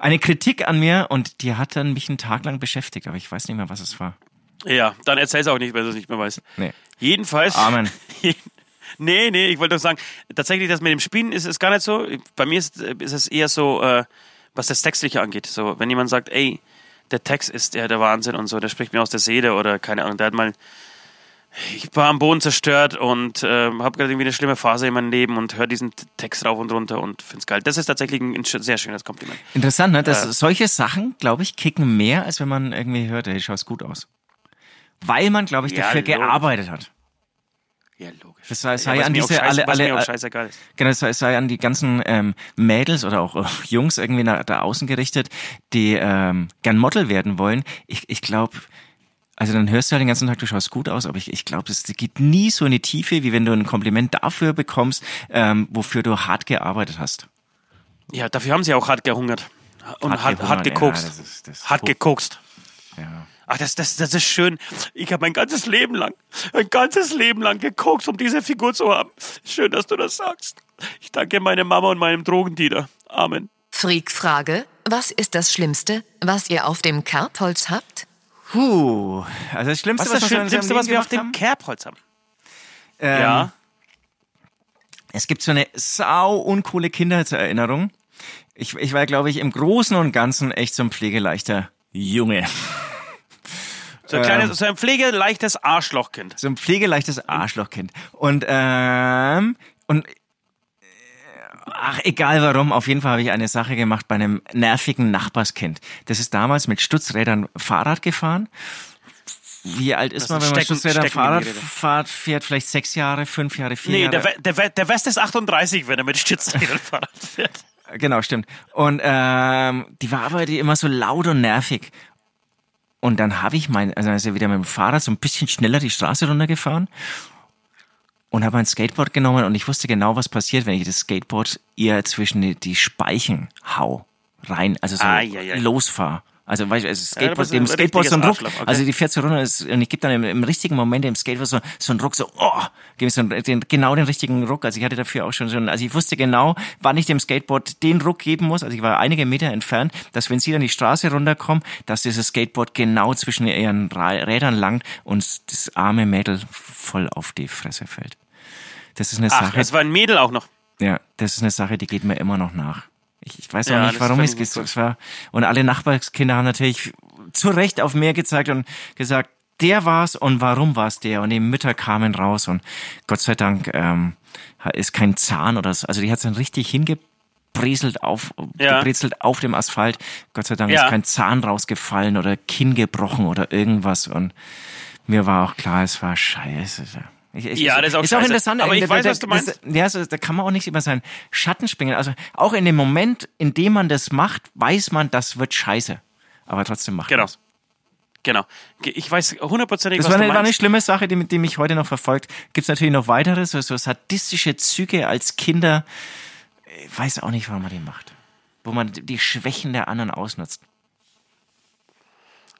eine Kritik an mir und die hat dann mich einen Tag lang beschäftigt, aber ich weiß nicht mehr, was es war.
Ja, dann erzähl's auch nicht, wenn du es nicht mehr weißt.
Nee.
Jedenfalls.
Amen.
nee, nee, ich wollte doch sagen, tatsächlich, das mit dem Spielen ist es gar nicht so. Bei mir ist, ist es eher so, äh, was das Textliche angeht. So, wenn jemand sagt, ey, der Text ist ja der Wahnsinn und so, der spricht mir aus der Seele oder keine Ahnung, der hat mal. Ich war am Boden zerstört und äh, habe gerade irgendwie eine schlimme Phase in meinem Leben und höre diesen Text rauf und runter und find's geil. Das ist tatsächlich ein, sehr schönes Kompliment.
Interessant, ne? Dass
Äh.
solche Sachen, glaube ich, kicken mehr, als wenn man irgendwie hört, hey, schaust gut aus. Weil man, glaube ich,
Ja,
dafür
logisch.
gearbeitet hat.
Ja, logisch.
Das sei, sei
ja,
an diese
scheiße,
alle, alle,
scheißegal ist.
Genau, es sei, es sei an die ganzen ähm, Mädels oder auch äh, Jungs irgendwie nach da außen gerichtet, die ähm, gern Model werden wollen. Ich, ich glaube, also dann hörst du halt den ganzen Tag, du schaust gut aus, aber ich, ich glaube, es geht nie so in die Tiefe, wie wenn du ein Kompliment dafür bekommst, ähm, wofür du hart gearbeitet hast.
Ja, dafür haben sie auch hart gehungert. Und
Hart
hart, hart,
ja,
gekokst.
das ist- das ist
hart gekokst.
Ja.
Ach, das, das, das ist schön. Ich habe mein ganzes Leben lang, ein ganzes Leben lang gekokst, um diese Figur zu haben. Schön, dass du das sagst. Ich danke meiner Mama und meinem Drogendiener. Amen.
Freak-Frage. Was ist das Schlimmste, was ihr auf dem Kerbholz habt?
Puh, also das Schlimmste,
Was ist das Schlimmste, was wir auf dem Kerbholz haben?
Ähm,
ja.
Es gibt so eine sau uncoole Kindheitserinnerung. Ich, ich war, glaube ich, im Großen und Ganzen echt so ein pflegeleichter Junge.
So ein kleines, so ein pflegeleichtes Arschlochkind.
So ein pflegeleichtes Arschlochkind. Und, ähm, und, ach, egal warum, auf jeden Fall habe ich eine Sache gemacht bei einem nervigen Nachbarskind. Das ist damals mit Stützrädern Fahrrad gefahren. Wie alt ist
Das
man, wenn man
die
Fahrrad fährt? Vielleicht sechs Jahre, fünf Jahre, vier
Nee,
Jahre.
der, We- der, We- der West ist 38, wenn er mit Stützrädern Fahrrad fährt.
Genau, stimmt. Und ähm, die war aber die immer so laut und nervig. Und dann habe ich mein, also ist er wieder mit dem Fahrrad so ein bisschen schneller die Straße runtergefahren und habe mein Skateboard genommen und ich wusste genau, was passiert, wenn ich das Skateboard ihr zwischen die, die Speichen hau rein, also so
Ai, ai, ai.
losfahr. Also, weißt du, also
Ja,
Skateboard,
bist
dem Skateboard so ein Ruck.
Okay.
Also, die fährt so runter und ich gebe dann im, im richtigen Moment im Skateboard so, so einen Ruck, so, oh, gebe so einen, den, genau den richtigen Ruck. Also, ich hatte dafür auch schon, schon, also ich wusste genau, wann ich dem Skateboard den Ruck geben muss. Also, ich war einige Meter entfernt, dass wenn sie dann die Straße runterkommen, dass dieses Skateboard genau zwischen ihren Rädern langt und das arme Mädel voll auf die Fresse fällt. Das ist eine
Ach,
Sache.
es war ein Mädel auch noch.
Ja, das ist eine Sache, die geht mir immer noch nach. Ich, ich weiß auch
Ja,
nicht, warum es es war. Und alle Nachbarskinder haben natürlich zu Recht auf mehr gezeigt und gesagt, der war's und warum war's der? Und die Mütter kamen raus und Gott sei Dank ähm, ist kein Zahn oder so. Also die hat dann richtig hingebrezelt auf,
Ja.
gebrezelt auf dem Asphalt. Gott sei Dank
Ja.
ist kein Zahn rausgefallen oder Kinn gebrochen oder irgendwas. Und mir war auch klar, es war scheiße. Ich, ich,
Ja, das ist auch
ist auch interessant.
Aber ich
Da-
weiß,
da-
was du meinst.
Das, ja, also, da kann man auch nicht über seinen Schatten springen. Also auch in dem Moment, in dem man das macht, weiß man, das wird scheiße. Aber trotzdem macht
Genau.
man's.
Genau. Ich weiß hundertprozentig,
Das
was
war
du
eine, war eine
meinst.
schlimme Sache, die, die mich heute noch verfolgt. Gibt's natürlich noch weitere, so, so sadistische Züge als Kinder. Ich weiß auch nicht, warum man die macht. Wo man die Schwächen der anderen ausnutzt.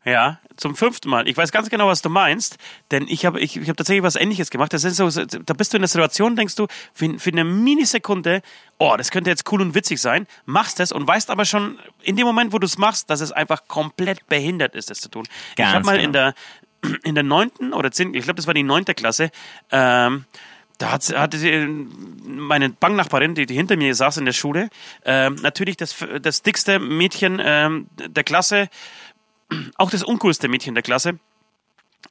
Ja, zum fünften Mal. Ich weiß ganz genau, was du meinst, denn ich habe ich, ich hab tatsächlich was Ähnliches gemacht. Das ist so, da bist du in der Situation, denkst du, für, für eine Minisekunde, oh, das könnte jetzt cool und witzig sein, machst es und weißt aber schon in dem Moment, wo du es machst, dass es einfach komplett behindert ist, das zu tun. ich
Ganz
habe mal
genau.
in der in der neunten oder zehnten, ich glaube, das war die neunte Klasse, ähm, da hat, hatte sie, meine Banknachbarin, die, die hinter mir saß in der Schule, ähm, natürlich das, das dickste Mädchen ähm, der Klasse, auch das uncoolste Mädchen der Klasse,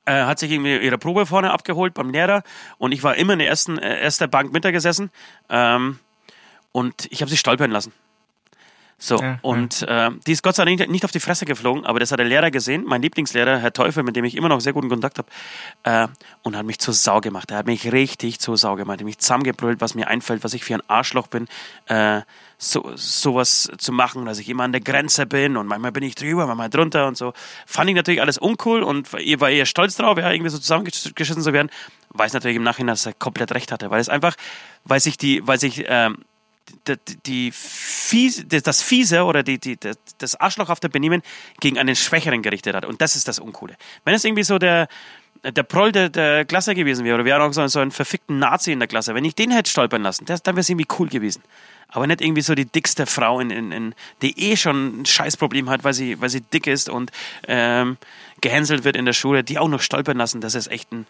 äh, hat sich irgendwie ihre Probe vorne abgeholt beim Lehrer und ich war immer in der ersten, äh, erster Bank mit da gesessen ähm, und ich habe sie stolpern lassen. So,
Ja,
und äh, die ist Gott sei Dank nicht auf die Fresse geflogen, aber das hat der Lehrer gesehen, mein Lieblingslehrer, Herr Teufel, mit dem ich immer noch sehr guten Kontakt habe, äh, und hat mich zur Sau gemacht. Er hat mich richtig zur Sau gemacht. Er hat mich zusammengebrüllt, was mir einfällt, was ich für ein Arschloch bin, äh, so, sowas zu machen, dass ich immer an der Grenze bin und manchmal bin ich drüber, manchmal drunter und so. Fand ich natürlich alles uncool und war eher stolz drauf, ja, irgendwie so zusammengeschissen zu werden. Weiß natürlich im Nachhinein, dass er komplett recht hatte, weil es einfach, weil sich die, weil sich, ähm, die, die fiese, das Fiese oder die, die, das- arschlochhafte Benehmen gegen einen Schwächeren gerichtet hat. Und das ist das Uncoole. Wenn es irgendwie so der, der Proll der, der Klasse gewesen wäre, oder wäre auch so, so ein verfickten Nazi in der Klasse, wenn ich den hätte stolpern lassen, das, dann wäre es irgendwie cool gewesen. Aber nicht irgendwie so die dickste Frau, in, in, in, die eh schon ein Scheißproblem hat, weil sie, weil sie dick ist und ähm, gehänselt wird in der Schule, die auch noch stolpern lassen, das ist echt ein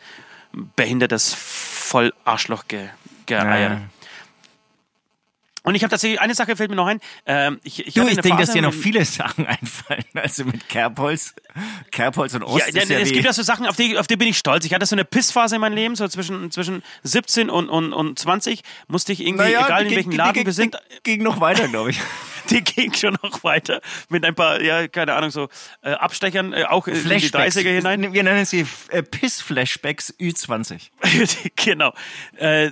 behindertes Voll-Arschloch ge.
Ja.
Und ich habe tatsächlich, eine Sache fällt mir noch ein. Ähm, ich ich,
Du, ich denke, dass dir noch viele Sachen einfallen. Also mit Kerbholz, Kerbholz und Ost
Ja,
ist
ja,
ja
es gibt ja so Sachen, auf die, auf die bin ich stolz. Ich hatte so eine Pissphase in meinem Leben, so zwischen, zwischen 17 und, und, und 20 musste ich irgendwie,
Naja,
egal
die
in
ging-
welchem
die-
Laden
die-
wir sind,
die ging noch weiter, glaube ich.
die ging schon noch weiter mit ein paar, ja, keine Ahnung, so äh, Abstechern, äh, auch in die
Flashbacks.
30er hinein.
Wir nennen sie äh, Piss-Flashbacks Ü20.
genau. Äh,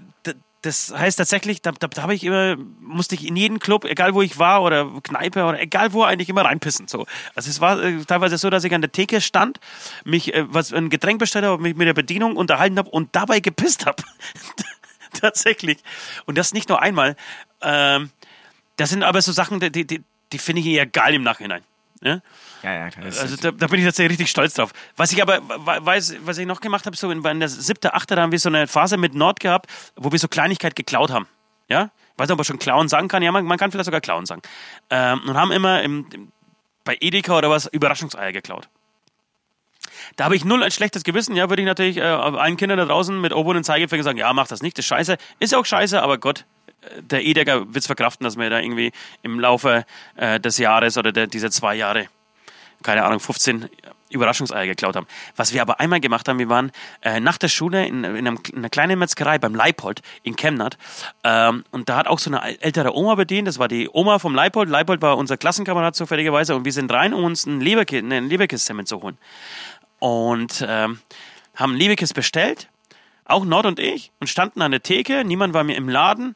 das heißt tatsächlich, da, da, da habe ich immer, musste ich in jeden Club, egal wo ich war oder Kneipe oder egal wo, eigentlich immer reinpissen. So. Also es war äh, teilweise so, dass ich an der Theke stand, mich äh, was ein Getränk bestellt habe, mich mit der Bedienung unterhalten habe und dabei gepisst habe. tatsächlich. Und das nicht nur einmal. Ähm, das sind aber so Sachen, die, die, die, finde ich eher geil im Nachhinein. Ja?
Ja, ja, klar.
Also da, da bin ich tatsächlich richtig stolz drauf. Was ich aber we- weiß, was ich noch gemacht habe, so in, in der siebte, achte, da haben wir so eine Phase mit Nord gehabt, wo wir so Kleinigkeit geklaut haben. Ja? Weiß nicht, ob man schon klauen sagen kann. Ja, man, man kann vielleicht sogar klauen sagen. Ähm, und haben immer im, im, bei Edeka oder was Überraschungseier geklaut. Da habe ich null ein schlechtes Gewissen. Ja, würde ich natürlich äh, allen Kindern da draußen mit erhobenen Zeigefinger sagen, ja, mach das nicht, das ist scheiße. Ist ja auch scheiße, aber Gott, der Edeka wird es verkraften, dass wir da irgendwie im Laufe äh, des Jahres oder der, dieser zwei Jahre keine Ahnung, 15 Überraschungseier geklaut haben. Was wir aber einmal gemacht haben, wir waren äh, nach der Schule in, in, einem, in einer kleinen Metzgerei beim Leipold in Chemnat ähm, und da hat auch so eine äl- ältere Oma bedient, das war die Oma vom Leipold. Leipold war unser Klassenkamerad zufälligerweise und wir sind rein, um uns ein Leberki eine Leberkiss-Semmel zu holen. Und ähm, haben Leberkiss bestellt, auch Nord und ich, und standen an der Theke, niemand war mir im Laden.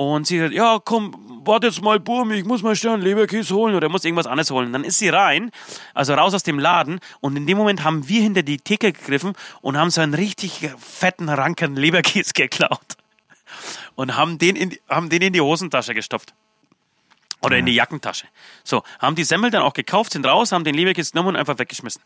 Und sie sagt, ja, komm, warte jetzt mal, Burm, ich muss mal schnell einen Leberkäse holen oder muss irgendwas anderes holen. Dann ist sie rein, also raus aus dem Laden und in dem Moment haben wir hinter die Theke gegriffen und haben so einen richtig fetten Ranken Leberkäse geklaut und haben den in, die- haben den in die Hosentasche gestopft. Oder in die Jackentasche. So, haben die Semmel dann auch gekauft, sind raus, haben den Leberkiss genommen und einfach weggeschmissen.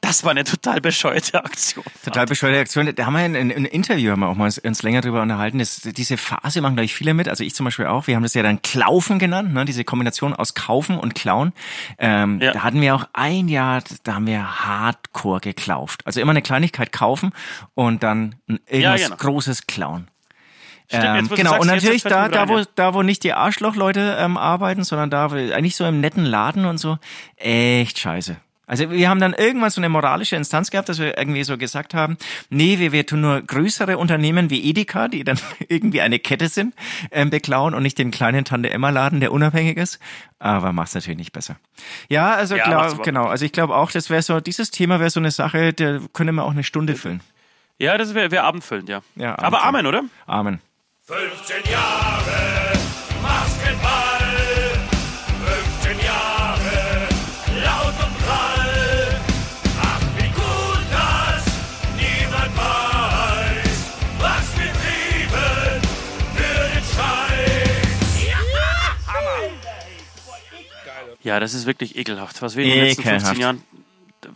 Das war eine total bescheuerte Aktion.
Total bescheuerte Aktion. Da haben wir in einem Interview haben wir auch mal uns länger drüber unterhalten. Das, diese Phase machen, glaube ich, viele mit. Also ich zum Beispiel auch. Wir haben das ja dann Klaufen genannt, ne? diese Kombination aus Kaufen und Klauen. Ähm, ja. Da hatten wir auch ein Jahr, da haben wir Hardcore geklauft. Also immer eine Kleinigkeit kaufen und dann irgendwas ja, genau. Großes klauen. Stimmt, ähm, genau, sagst, und natürlich da, da, wo, da, wo nicht die Arschlochleute ähm, arbeiten, sondern da eigentlich so im netten Laden und so, echt scheiße. Also wir haben dann irgendwann so eine moralische Instanz gehabt, dass wir irgendwie so gesagt haben, nee, wir, wir tun nur größere Unternehmen wie Edeka, die dann irgendwie eine Kette sind, ähm, beklauen und nicht den kleinen Tante-Emma-Laden, der unabhängig ist. Aber macht's natürlich nicht besser. Ja, also ja, glaub, genau. Also ich glaube auch, das wäre so, dieses Thema wäre so eine Sache, der könnte man auch eine Stunde füllen.
Ja, das wäre wär abendfüllend, ja.
ja
abendfüllend. Aber Amen, oder?
Amen.
15 Jahre Maskenball.
Ja, das ist wirklich ekelhaft, was wir in den letzten 15 Jahren,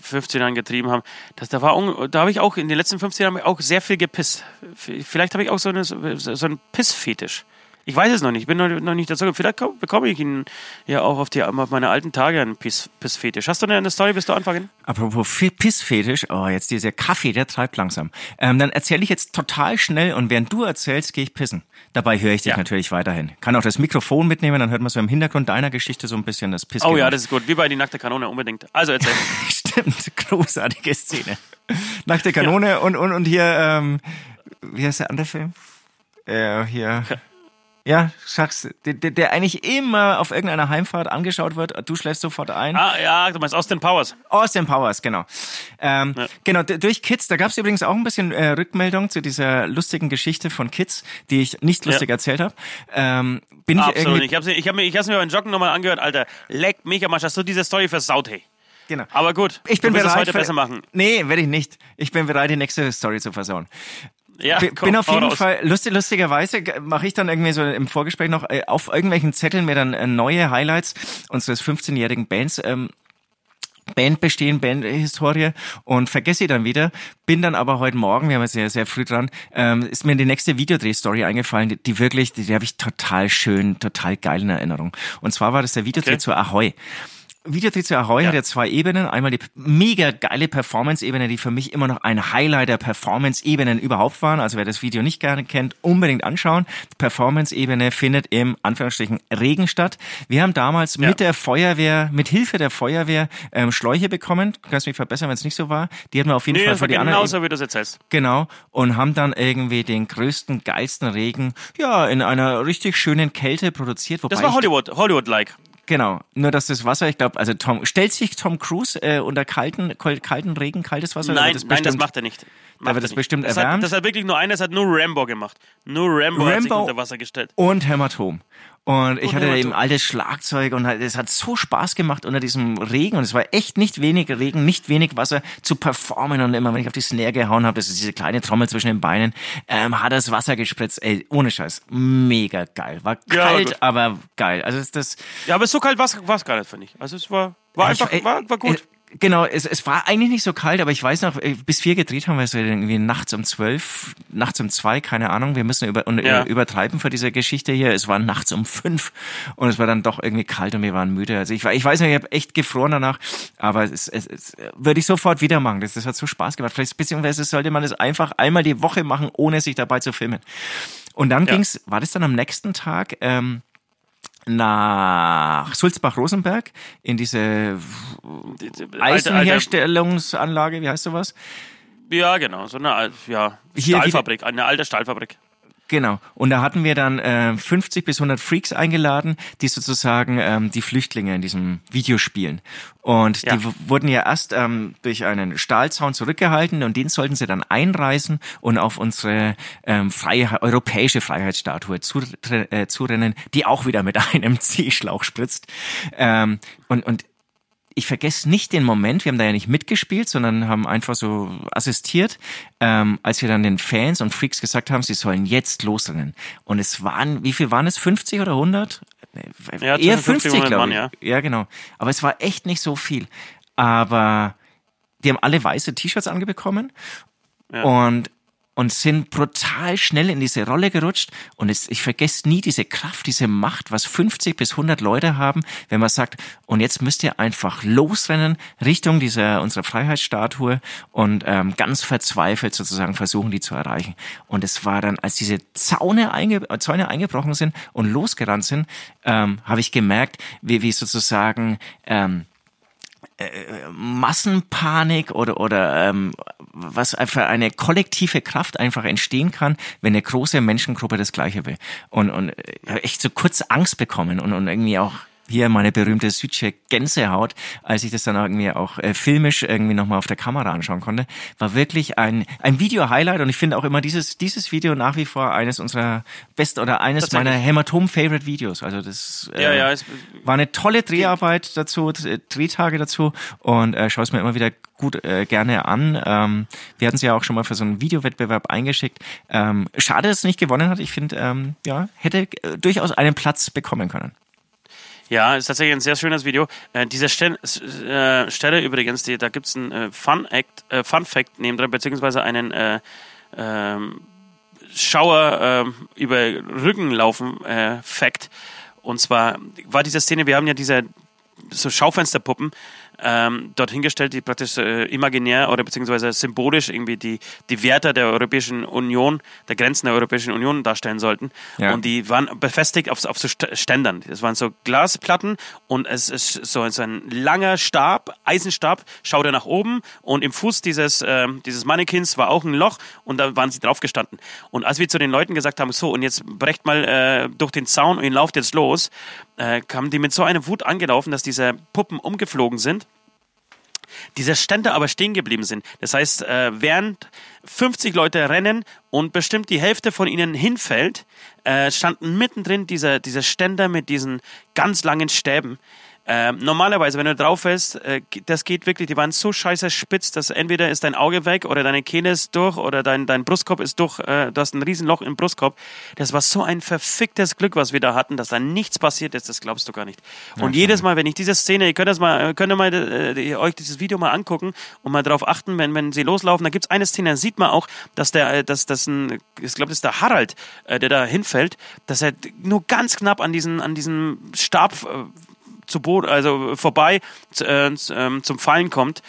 15 Jahren getrieben haben. Das, da war, da habe ich auch in den letzten 15 Jahren auch sehr viel gepisst. Vielleicht habe ich auch so, eine, so einen Pissfetisch. Ich weiß es noch nicht, ich bin noch, nicht dazu. Vielleicht bekomme ich ihn ja auch auf, die, auf meine alten Tage einen Piss, Pissfetisch. Hast du eine Story, bis du anfangen?
Apropos Pissfetisch, oh, jetzt dieser Kaffee, der treibt langsam. Ähm, dann erzähle ich jetzt total schnell und während du erzählst, gehe ich pissen. Dabei höre ich dich ja. natürlich weiterhin. Kann auch das Mikrofon mitnehmen, dann hört man so im Hintergrund deiner Geschichte so ein bisschen das Piss.
Oh ja, das ist gut. Wie bei die nackte Kanone unbedingt. Also erzähl.
Stimmt, großartige Szene. Nackte Kanone ja. und, und, und hier, ähm, wie heißt der andere Film? Äh, hier. Ja, sagst der, der eigentlich immer auf irgendeiner Heimfahrt angeschaut wird. Du schläfst sofort ein.
Ah, ja, du meinst Austin Powers.
Austin Powers, genau. Ähm, ja. Genau, durch Kids, da gab es übrigens auch ein bisschen äh, Rückmeldung zu dieser lustigen Geschichte von Kids, die ich nicht lustig ja. erzählt habe. Ähm, bin ich
Absolut irgendwie... Ich habe ich hab mir, ich hab's mir beim Joggen nochmal angehört, Alter. Leck mich am Arsch, hast du diese Story versaut, hey.
Genau.
Aber gut,
ich bin du bereit,
es heute besser machen.
Nee, werde ich nicht. Ich bin bereit, die nächste Story zu versauen.
Ja,
komm, bin auf jeden raus. Fall, lustig, lustigerweise mache ich dann irgendwie so im Vorgespräch noch äh, auf irgendwelchen Zetteln mir dann äh, neue Highlights unseres 15-jährigen Bands ähm, Band bestehen, Bandhistorie und vergesse sie dann wieder. Bin dann aber heute Morgen, wir haben sehr, sehr früh dran, ähm, ist mir die nächste Videodrehstory eingefallen, die, die wirklich, die, die habe ich total schön, total geil in Erinnerung. Und zwar war das der Videodreh okay. zu Ahoy. Videotritt zu Ahoy ja. hat ja zwei Ebenen. Einmal die mega geile Performance-Ebene, die für mich immer noch ein Highlight der Performance-Ebenen überhaupt waren. Also wer das Video nicht gerne kennt, unbedingt anschauen. Die Performance-Ebene findet im Anführungsstrichen Regen statt. Wir haben damals ja. mit der Feuerwehr, mit Hilfe der Feuerwehr ähm, Schläuche bekommen. Du kannst mich verbessern, wenn es nicht so war. Die hatten wir auf jeden
nee,
Fall für die anderen.
Genauso wie du es jetzt heißt.
Genau. Und haben dann irgendwie den größten, geilsten Regen, ja, in einer richtig schönen Kälte produziert.
Wobei das war Hollywood, Hollywood-like.
Genau, nur dass das Wasser, ich glaube, also Tom, stellt sich Tom Cruise äh, unter kalten, kalten Regen, kaltes Wasser?
Nein, das nein, das macht er nicht.
da wird das bestimmt
das
erwärmt.
Hat, das hat wirklich nur einer, das hat nur Rambo gemacht. Nur Rambo, Rambo hat sich unter Wasser gestellt.
Und Hämatom. Und ich hatte eben altes Schlagzeug und es hat so Spaß gemacht unter diesem Regen und es war echt nicht wenig Regen, nicht wenig Wasser zu performen und immer wenn ich auf die Snare gehauen habe, das ist diese kleine Trommel zwischen den Beinen, ähm, hat das Wasser gespritzt, ey, ohne Scheiß, mega geil. War kalt, ja, aber geil. Also ist das.
Ja, aber so kalt war es gar nicht, finde ich. Also es war, war einfach, war, war gut.
Genau, es, es war eigentlich nicht so kalt, aber ich weiß noch, äh, bis vier gedreht haben wir es irgendwie nachts um zwölf, nachts um zwei, keine Ahnung. Wir müssen über, ja. übertreiben für diese Geschichte hier. Es war nachts um fünf und es war dann doch irgendwie kalt und wir waren müde. Also ich, ich weiß nicht, ich habe echt gefroren danach, aber es, es, es würde ich sofort wieder machen. Das, das hat so Spaß gemacht. Vielleicht beziehungsweise sollte man es einfach einmal die Woche machen, ohne sich dabei zu filmen. Und dann ja. ging's, war das dann am nächsten Tag? Ähm, nach Sulzbach-Rosenberg in diese Eisenherstellungsanlage, wie heißt sowas?
Ja, genau, so eine ja, Stahlfabrik, eine alte Stahlfabrik.
Genau. Und da hatten wir dann äh, 50 bis 100 Freaks eingeladen, die sozusagen ähm, die Flüchtlinge in diesem Video spielen. Und ja. die wurden ja erst ähm, durch einen Stahlzaun zurückgehalten und den sollten sie dann einreißen und auf unsere ähm, freie, europäische Freiheitsstatue zu, äh, zurennen, die auch wieder mit einem C-Schlauch spritzt. Ähm, und, und ich vergesse nicht den Moment, wir haben da ja nicht mitgespielt, sondern haben einfach so assistiert, ähm, als wir dann den Fans und Freaks gesagt haben, sie sollen jetzt losrennen. Und es waren, wie viel waren es? 50 oder 100?
Ja,
Eher
50,
50, glaube
Mann,
ich.
ja.
ja, genau. Aber es war echt nicht so viel. Aber die haben alle weiße T-Shirts angebekommen
Ja.
und und sind brutal schnell in diese Rolle gerutscht. Und es, ich vergesse nie diese Kraft, diese Macht, was 50 bis 100 Leute haben, wenn man sagt, und jetzt müsst ihr einfach losrennen Richtung dieser unserer Freiheitsstatue und ähm, ganz verzweifelt sozusagen versuchen, die zu erreichen. Und es war dann, als diese Zaune einge, Zäune eingebrochen sind und losgerannt sind, ähm, habe ich gemerkt, wie, wie sozusagen ähm, Massenpanik oder oder ähm, was für eine kollektive Kraft einfach entstehen kann, wenn eine große Menschengruppe das Gleiche will. Und und äh, ich hab echt so kurz Angst bekommen und und irgendwie auch hier meine berühmte südsche Gänsehaut, als ich das dann irgendwie auch äh, filmisch irgendwie nochmal auf der Kamera anschauen konnte, war wirklich ein, ein Video-Highlight und ich finde auch immer dieses, dieses Video nach wie vor eines unserer best oder eines meiner Hämatom-Favorite-Videos. Also das äh,
Ja, ja, es-
war eine tolle Dreharbeit dazu, äh, Drehtage dazu und äh, schaue es mir immer wieder gut äh, gerne an. Ähm, wir hatten sie ja auch schon mal für so einen Videowettbewerb eingeschickt. Ähm, schade, dass es nicht gewonnen hat. Ich finde, ähm, ja, hätte äh, durchaus einen Platz bekommen können.
Ja, ist tatsächlich ein sehr schönes Video. Äh, diese Stelle, äh, Stelle übrigens, die, da gibt es einen äh, Fun, Act, äh, Fun Fact neben drin, beziehungsweise einen äh, ähm, Schauer äh, über Rücken laufen äh, Fact. Und zwar war diese Szene, wir haben ja diese so Schaufensterpuppen ähm, dort hingestellt, die praktisch äh, imaginär oder beziehungsweise symbolisch irgendwie die, die Werte der Europäischen Union, der Grenzen der Europäischen Union darstellen sollten.
Ja.
Und die waren befestigt auf, auf so St- Ständern. Das waren so Glasplatten und es ist so, so ein langer Stab, Eisenstab, schaut er nach oben und im Fuß dieses, ähm, dieses Mannequins war auch ein Loch und da waren sie drauf gestanden. Und als wir zu den Leuten gesagt haben, so und jetzt brecht mal äh, durch den Zaun und ihr lauft jetzt los, äh, kamen die mit so einer Wut angelaufen, dass diese Puppen umgeflogen sind diese Stände aber stehen geblieben sind. Das heißt, äh, während 50 Leute rennen und bestimmt die Hälfte von ihnen hinfällt, äh, standen mittendrin diese, diese Ständer mit diesen ganz langen Stäben. Äh, normalerweise, wenn du drauf fällst, äh, das geht wirklich, die waren so scheiße spitz, dass entweder ist dein Auge weg oder deine Kehle ist durch oder dein, dein Brustkorb ist durch, äh, du hast ein Riesenloch im Brustkorb. Das war so ein verficktes Glück, was wir da hatten, dass da nichts passiert ist, das glaubst du gar nicht. Und jedes Mal, wenn ich diese Szene, ihr könnt das mal, könnt ihr mal äh, euch dieses Video mal angucken und mal drauf achten, wenn, wenn sie loslaufen, da gibt's eine Szene, da sieht man auch, dass der, äh, dass das ein, ich glaube, das ist der Harald, äh, der da hinfällt, dass er nur ganz knapp an diesen, an diesem Stab äh, zu Boden, also vorbei zu, äh, ähm, zum Fallen kommt.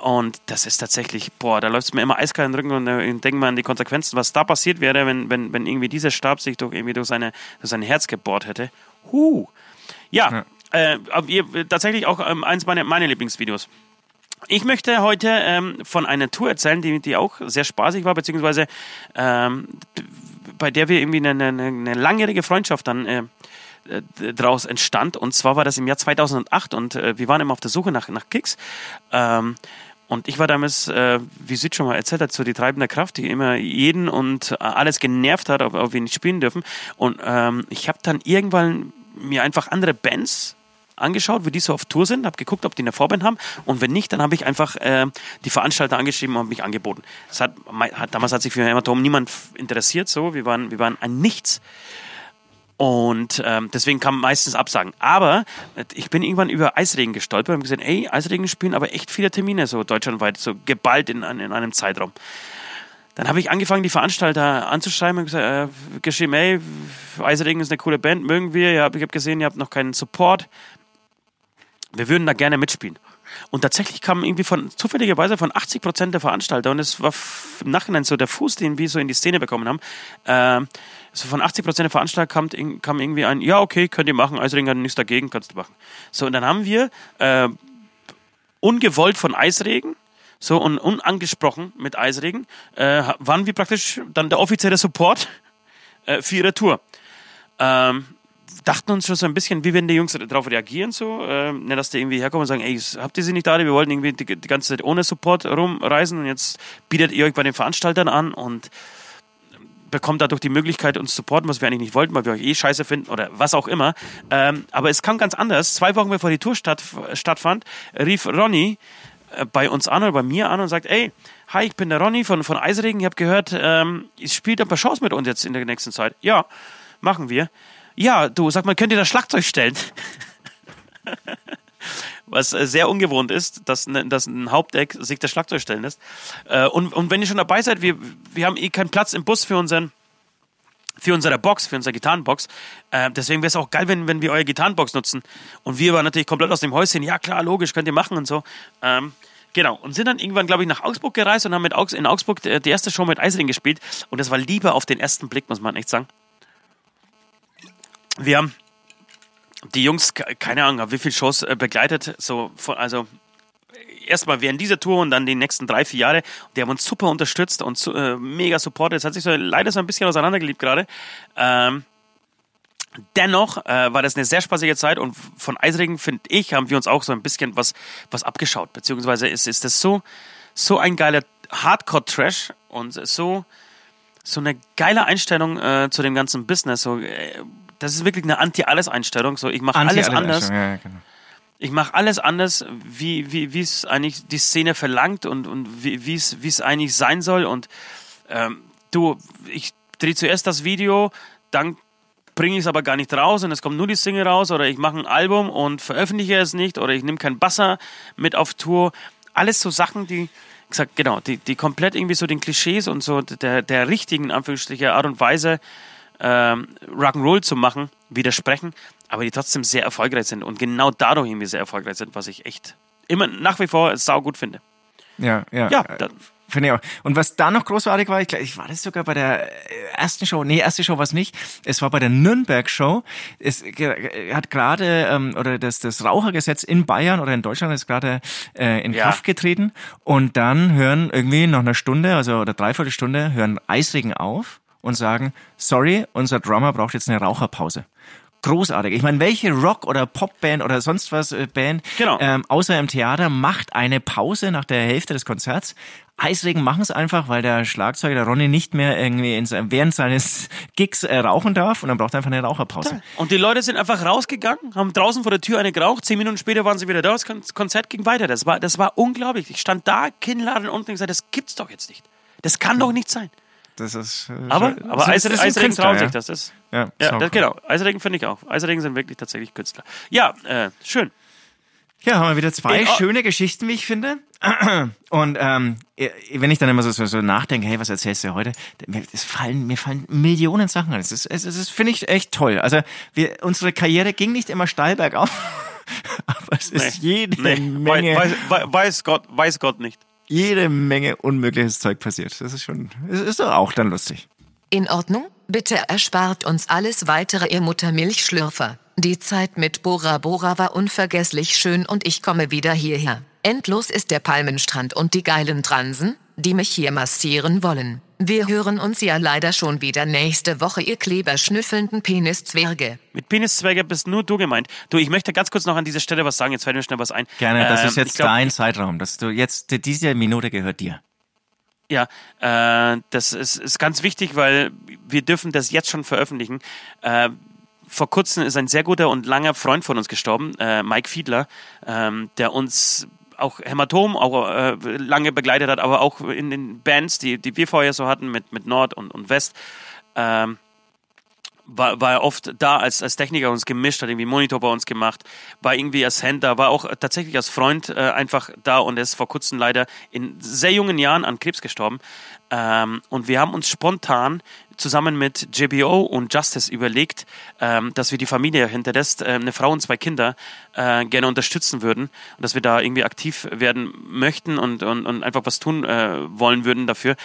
Und das ist tatsächlich, boah, da läuft es mir immer eiskalt in den Rücken und äh, ich denke mal an die Konsequenzen, was da passiert wäre, wenn, wenn, wenn irgendwie dieser Stab sich durch, irgendwie durch, seine, durch sein Herz gebohrt hätte. Huh. Ja, Äh, aber ihr, tatsächlich auch ähm, eins meiner meine Lieblingsvideos. Ich möchte heute ähm, von einer Tour erzählen, die, die auch sehr spaßig war, beziehungsweise ähm, bei der wir irgendwie eine, eine, eine langjährige Freundschaft dann äh, äh, daraus entstand. Und zwar war das im Jahr 2008 und äh, wir waren immer auf der Suche nach, nach Kicks. Ähm, und ich war damals, äh, wie Sid schon mal erzählt hat, so die treibende Kraft, die immer jeden und äh, alles genervt hat, ob, ob wir nicht spielen dürfen. Und ähm, ich habe dann irgendwann mir einfach andere Bands angeschaut, wie die so auf Tour sind, habe geguckt, ob die eine Vorband haben und wenn nicht, dann habe ich einfach äh, die Veranstalter angeschrieben und mich angeboten. Hat, hat, damals hat sich für Hämatom niemand interessiert, so wir waren, wir waren ein Nichts und ähm, deswegen kam meistens Absagen. Aber äh, ich bin irgendwann über Eisregen gestolpert und gesehen, ey, Eisregen spielen aber echt viele Termine so deutschlandweit, so geballt in, in einem Zeitraum. Dann habe ich angefangen, die Veranstalter anzuschreiben und gesagt, äh, geschrieben, ey, Eisregen ist eine coole Band, mögen wir. Ja, ich habe gesehen, ihr habt noch keinen Support. Wir würden da gerne mitspielen. Und tatsächlich kam irgendwie von, zufälligerweise von 80 Prozent der Veranstalter, und es war im Nachhinein so der Fuß, den wir so in die Szene bekommen haben, äh, so von 80 Prozent der Veranstalter kam, kam irgendwie ein, ja, okay, könnt ihr machen, Eisring hat nichts dagegen, kannst du machen. So, und dann haben wir äh, ungewollt von Eisregen, so und unangesprochen mit Eisregen, äh, waren wir praktisch dann der offizielle Support äh, für ihre Tour. Ähm, dachten uns schon so ein bisschen, wie werden die Jungs darauf reagieren, so, äh, dass die irgendwie herkommen und sagen, ey, habt ihr sie nicht da, wir wollten irgendwie die, die ganze Zeit ohne Support rumreisen und jetzt bietet ihr euch bei den Veranstaltern an und bekommt dadurch die Möglichkeit, uns zu supporten, was wir eigentlich nicht wollten, weil wir euch eh scheiße finden oder was auch immer. Ähm, aber es kam ganz anders. Zwei Wochen bevor die Tour statt, stattfand, rief Ronny äh, bei uns an oder bei mir an und sagt, ey, hi, ich bin der Ronny von, von Eisregen, ich habe gehört, ähm, ich spielt ein paar Shows mit uns jetzt in der nächsten Zeit. Ja, machen wir. Ja, du, sag mal, könnt ihr das Schlagzeug stellen? was äh, sehr ungewohnt ist, dass, ne, ein Hauptdeck sich das Schlagzeug stellen lässt. Äh, und, und wenn ihr schon dabei seid, wir, wir haben eh keinen Platz im Bus für unseren für unsere Box, für unsere Gitarrenbox. Äh, deswegen wäre es auch geil, wenn, wenn wir eure Gitarrenbox nutzen. Und wir waren natürlich komplett aus dem Häuschen. Ja, klar, logisch, könnt ihr machen und so. Ähm, genau. Und sind dann irgendwann, glaube ich, nach Augsburg gereist und haben mit Augs in Augsburg die, die erste Show mit Eisring gespielt. Und das war lieber auf den ersten Blick, muss man echt sagen. Wir haben die Jungs, keine Ahnung, wie viele Shows äh, begleitet, so von, also erstmal während dieser Tour und dann die nächsten drei, vier Jahre. Die haben uns super unterstützt und äh, mega supportet. Es hat sich so leider so ein bisschen auseinandergeliebt gerade. Ähm, dennoch äh, war das eine sehr spaßige Zeit und von Eisregen, finde ich, haben wir uns auch so ein bisschen was, was abgeschaut. Beziehungsweise ist, ist das so, so ein geiler Hardcore-Trash und so, so eine geile Einstellung äh, zu dem ganzen Business. So, äh, das ist wirklich eine Anti-Alles-Einstellung. So, ich mache alles anders. Ja, genau. Ich mache alles anders, wie, wie, wie es eigentlich die Szene verlangt und, und wie, wie es, wie es eigentlich sein soll. Und ähm, du, ich drehe zuerst das Video, dann bringe ich es aber gar nicht raus und es kommt nur die Single raus oder ich mache ein Album und veröffentliche es nicht oder ich nehme keinen Basser mit auf Tour. Alles so Sachen, die, gesagt, genau, die, die komplett irgendwie so den Klischees und so der, der richtigen, Anführungsstriche, Art und Weise ähm, Rock'n'Roll zu machen, widersprechen, aber die trotzdem sehr erfolgreich sind und genau dadurch irgendwie sehr erfolgreich sind, was ich echt immer nach wie vor sau gut finde.
Ja, ja. Ja, äh, Finde ich auch. Und was da noch großartig war, ich, glaub, ich war das sogar bei der ersten Show, nee, erste Show war es nicht, es war bei der Nürnberg-Show. Es hat gerade, ähm, oder das, das Rauchergesetz in Bayern oder in Deutschland ist gerade äh, in ja. Kraft getreten und dann hören irgendwie nach einer Stunde, also oder dreiviertel Stunde, hören Eisregen auf und sagen, sorry, unser Drummer braucht jetzt eine Raucherpause. Großartig. Ich meine, welche Rock- oder Popband oder sonst was äh, Band, genau. ähm, außer im Theater, macht eine Pause nach der Hälfte des Konzerts? Eisregen machen es einfach, weil der Schlagzeuger, der Ronny, nicht mehr irgendwie in, während seines Gigs äh, rauchen darf und dann braucht er einfach eine Raucherpause.
Und die Leute sind einfach rausgegangen, haben draußen vor der Tür eine geraucht, zehn Minuten später waren sie wieder da, das Konzert ging weiter. Das war, das war unglaublich. Ich stand da, Kinnladen unten und gesagt, das gibt's doch jetzt nicht. Das kann doch nicht sein.
Das ist. Äh,
aber aber Eisregen, Eisregen traut sich das. das ja, ja das, genau. Eisregen finde ich auch. Eisregen sind wirklich tatsächlich Künstler. Ja, äh, schön.
Ja, haben wir wieder zwei ich, schöne Geschichten, wie ich finde. Und ähm, wenn ich dann immer so, so, so nachdenke, hey, was erzählst du heute? Mir, fallen, mir fallen Millionen Sachen an. Es ist, es ist finde ich, echt toll. Also wir, unsere Karriere ging nicht immer steil bergauf, aber es ist nee, jede nee, Menge.
Weiß, weiß, weiß, Gott, weiß Gott nicht
jede Menge unmögliches Zeug passiert. Das ist schon, ist, ist doch auch dann lustig.
In Ordnung? Bitte erspart uns alles weitere, ihr Muttermilchschlürfer. Die Zeit mit Bora Bora war unvergesslich schön und ich komme wieder hierher. Endlos ist der Palmenstrand und die geilen Transen, die mich hier massieren wollen. Wir hören uns ja leider schon wieder nächste Woche, ihr kleberschnüffelnden Peniszwerge.
Mit Peniszwerge bist nur du gemeint. Du, ich möchte ganz kurz noch an dieser Stelle was sagen, jetzt fällt mir schnell was ein.
Gerne, das ähm, ist jetzt glaub, dein Zeitraum, dass du jetzt, diese Minute gehört dir.
Ja, äh, das ist, ist ganz wichtig, weil wir dürfen das jetzt schon veröffentlichen. Äh, vor kurzem ist ein sehr guter und langer Freund von uns gestorben, äh, Mike Fiedler, ähm, der uns auch Hämatom auch äh, lange begleitet hat, aber auch in den Bands, die, die wir vorher so hatten mit, mit Nord und, und West, ähm, war, war er oft da als, als Techniker uns gemischt, hat irgendwie Monitor bei uns gemacht, war irgendwie als Händler, war auch tatsächlich als Freund äh, einfach da und er ist vor kurzem leider in sehr jungen Jahren an Krebs gestorben. Ähm, und wir haben uns spontan zusammen mit JBO und Justice überlegt, ähm, dass wir die Familie hinterlässt, äh, eine Frau und zwei Kinder, äh, gerne unterstützen würden und dass wir da irgendwie aktiv werden möchten und, und, und einfach was tun äh, wollen würden dafür.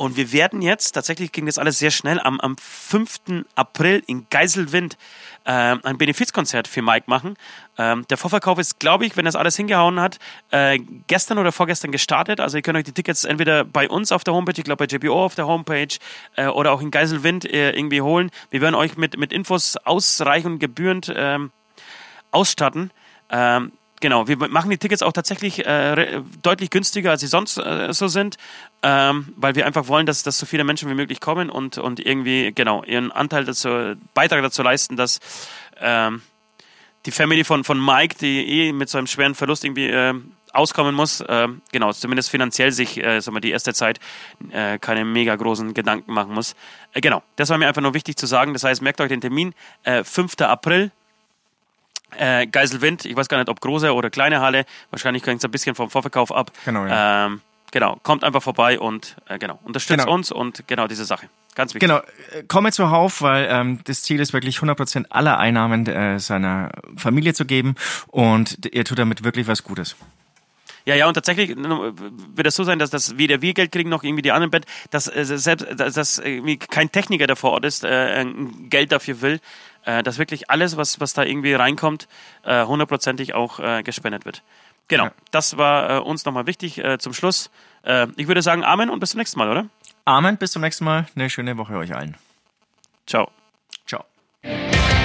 Und wir werden jetzt, tatsächlich ging das alles sehr schnell, am, am 5. April in Geiselwind äh, ein Benefizkonzert für Mike machen. Ähm, der Vorverkauf ist, glaube ich, wenn das alles hingehauen hat, äh, gestern oder vorgestern gestartet. Also ihr könnt euch die Tickets entweder bei uns auf der Homepage, ich glaube bei JBO auf der Homepage äh, oder auch in Geiselwind äh, irgendwie holen. Wir werden euch mit, mit Infos ausreichend gebührend ähm, ausstatten. Ähm, genau, wir machen die Tickets auch tatsächlich äh, deutlich günstiger, als sie sonst äh, so sind, ähm, weil wir einfach wollen, dass, dass so viele Menschen wie möglich kommen und, und irgendwie, genau, ihren Anteil dazu, Beitrag dazu leisten, dass ähm, die Family von, von Mike, die eh mit so einem schweren Verlust irgendwie äh, auskommen muss, äh, genau, zumindest finanziell sich, äh, sagen wir, die erste Zeit äh, keine mega großen Gedanken machen muss. Äh, genau, das war mir einfach nur wichtig zu sagen. Das heißt, merkt euch den Termin, äh, 5. April, äh, Geiselwind, ich weiß gar nicht, ob große oder kleine Halle, wahrscheinlich hängt es ein bisschen vom Vorverkauf ab.
Genau, ja.
Ähm, genau, kommt einfach vorbei und äh, genau, unterstützt
Genau.
uns und genau diese Sache. Ganz wichtig.
Genau, äh, komme zuhauf, weil ähm, das Ziel ist wirklich 100% aller Einnahmen äh, seiner Familie zu geben und ihr tut damit wirklich was Gutes.
Ja, ja, und tatsächlich äh, wird es so sein, dass das weder wir Geld kriegen noch irgendwie die anderen Bett, dass äh, selbst dass, dass irgendwie kein Techniker, der vor Ort ist, äh, Geld dafür will, äh, dass wirklich alles, was, was da irgendwie reinkommt, äh, hundertprozentig auch äh, gespendet wird. Genau,
Ja.
das war äh, uns nochmal wichtig äh, zum Schluss. Äh, ich würde sagen Amen und bis zum nächsten Mal, oder?
Amen, bis zum nächsten Mal. Eine schöne Woche euch allen.
Ciao.
Ciao.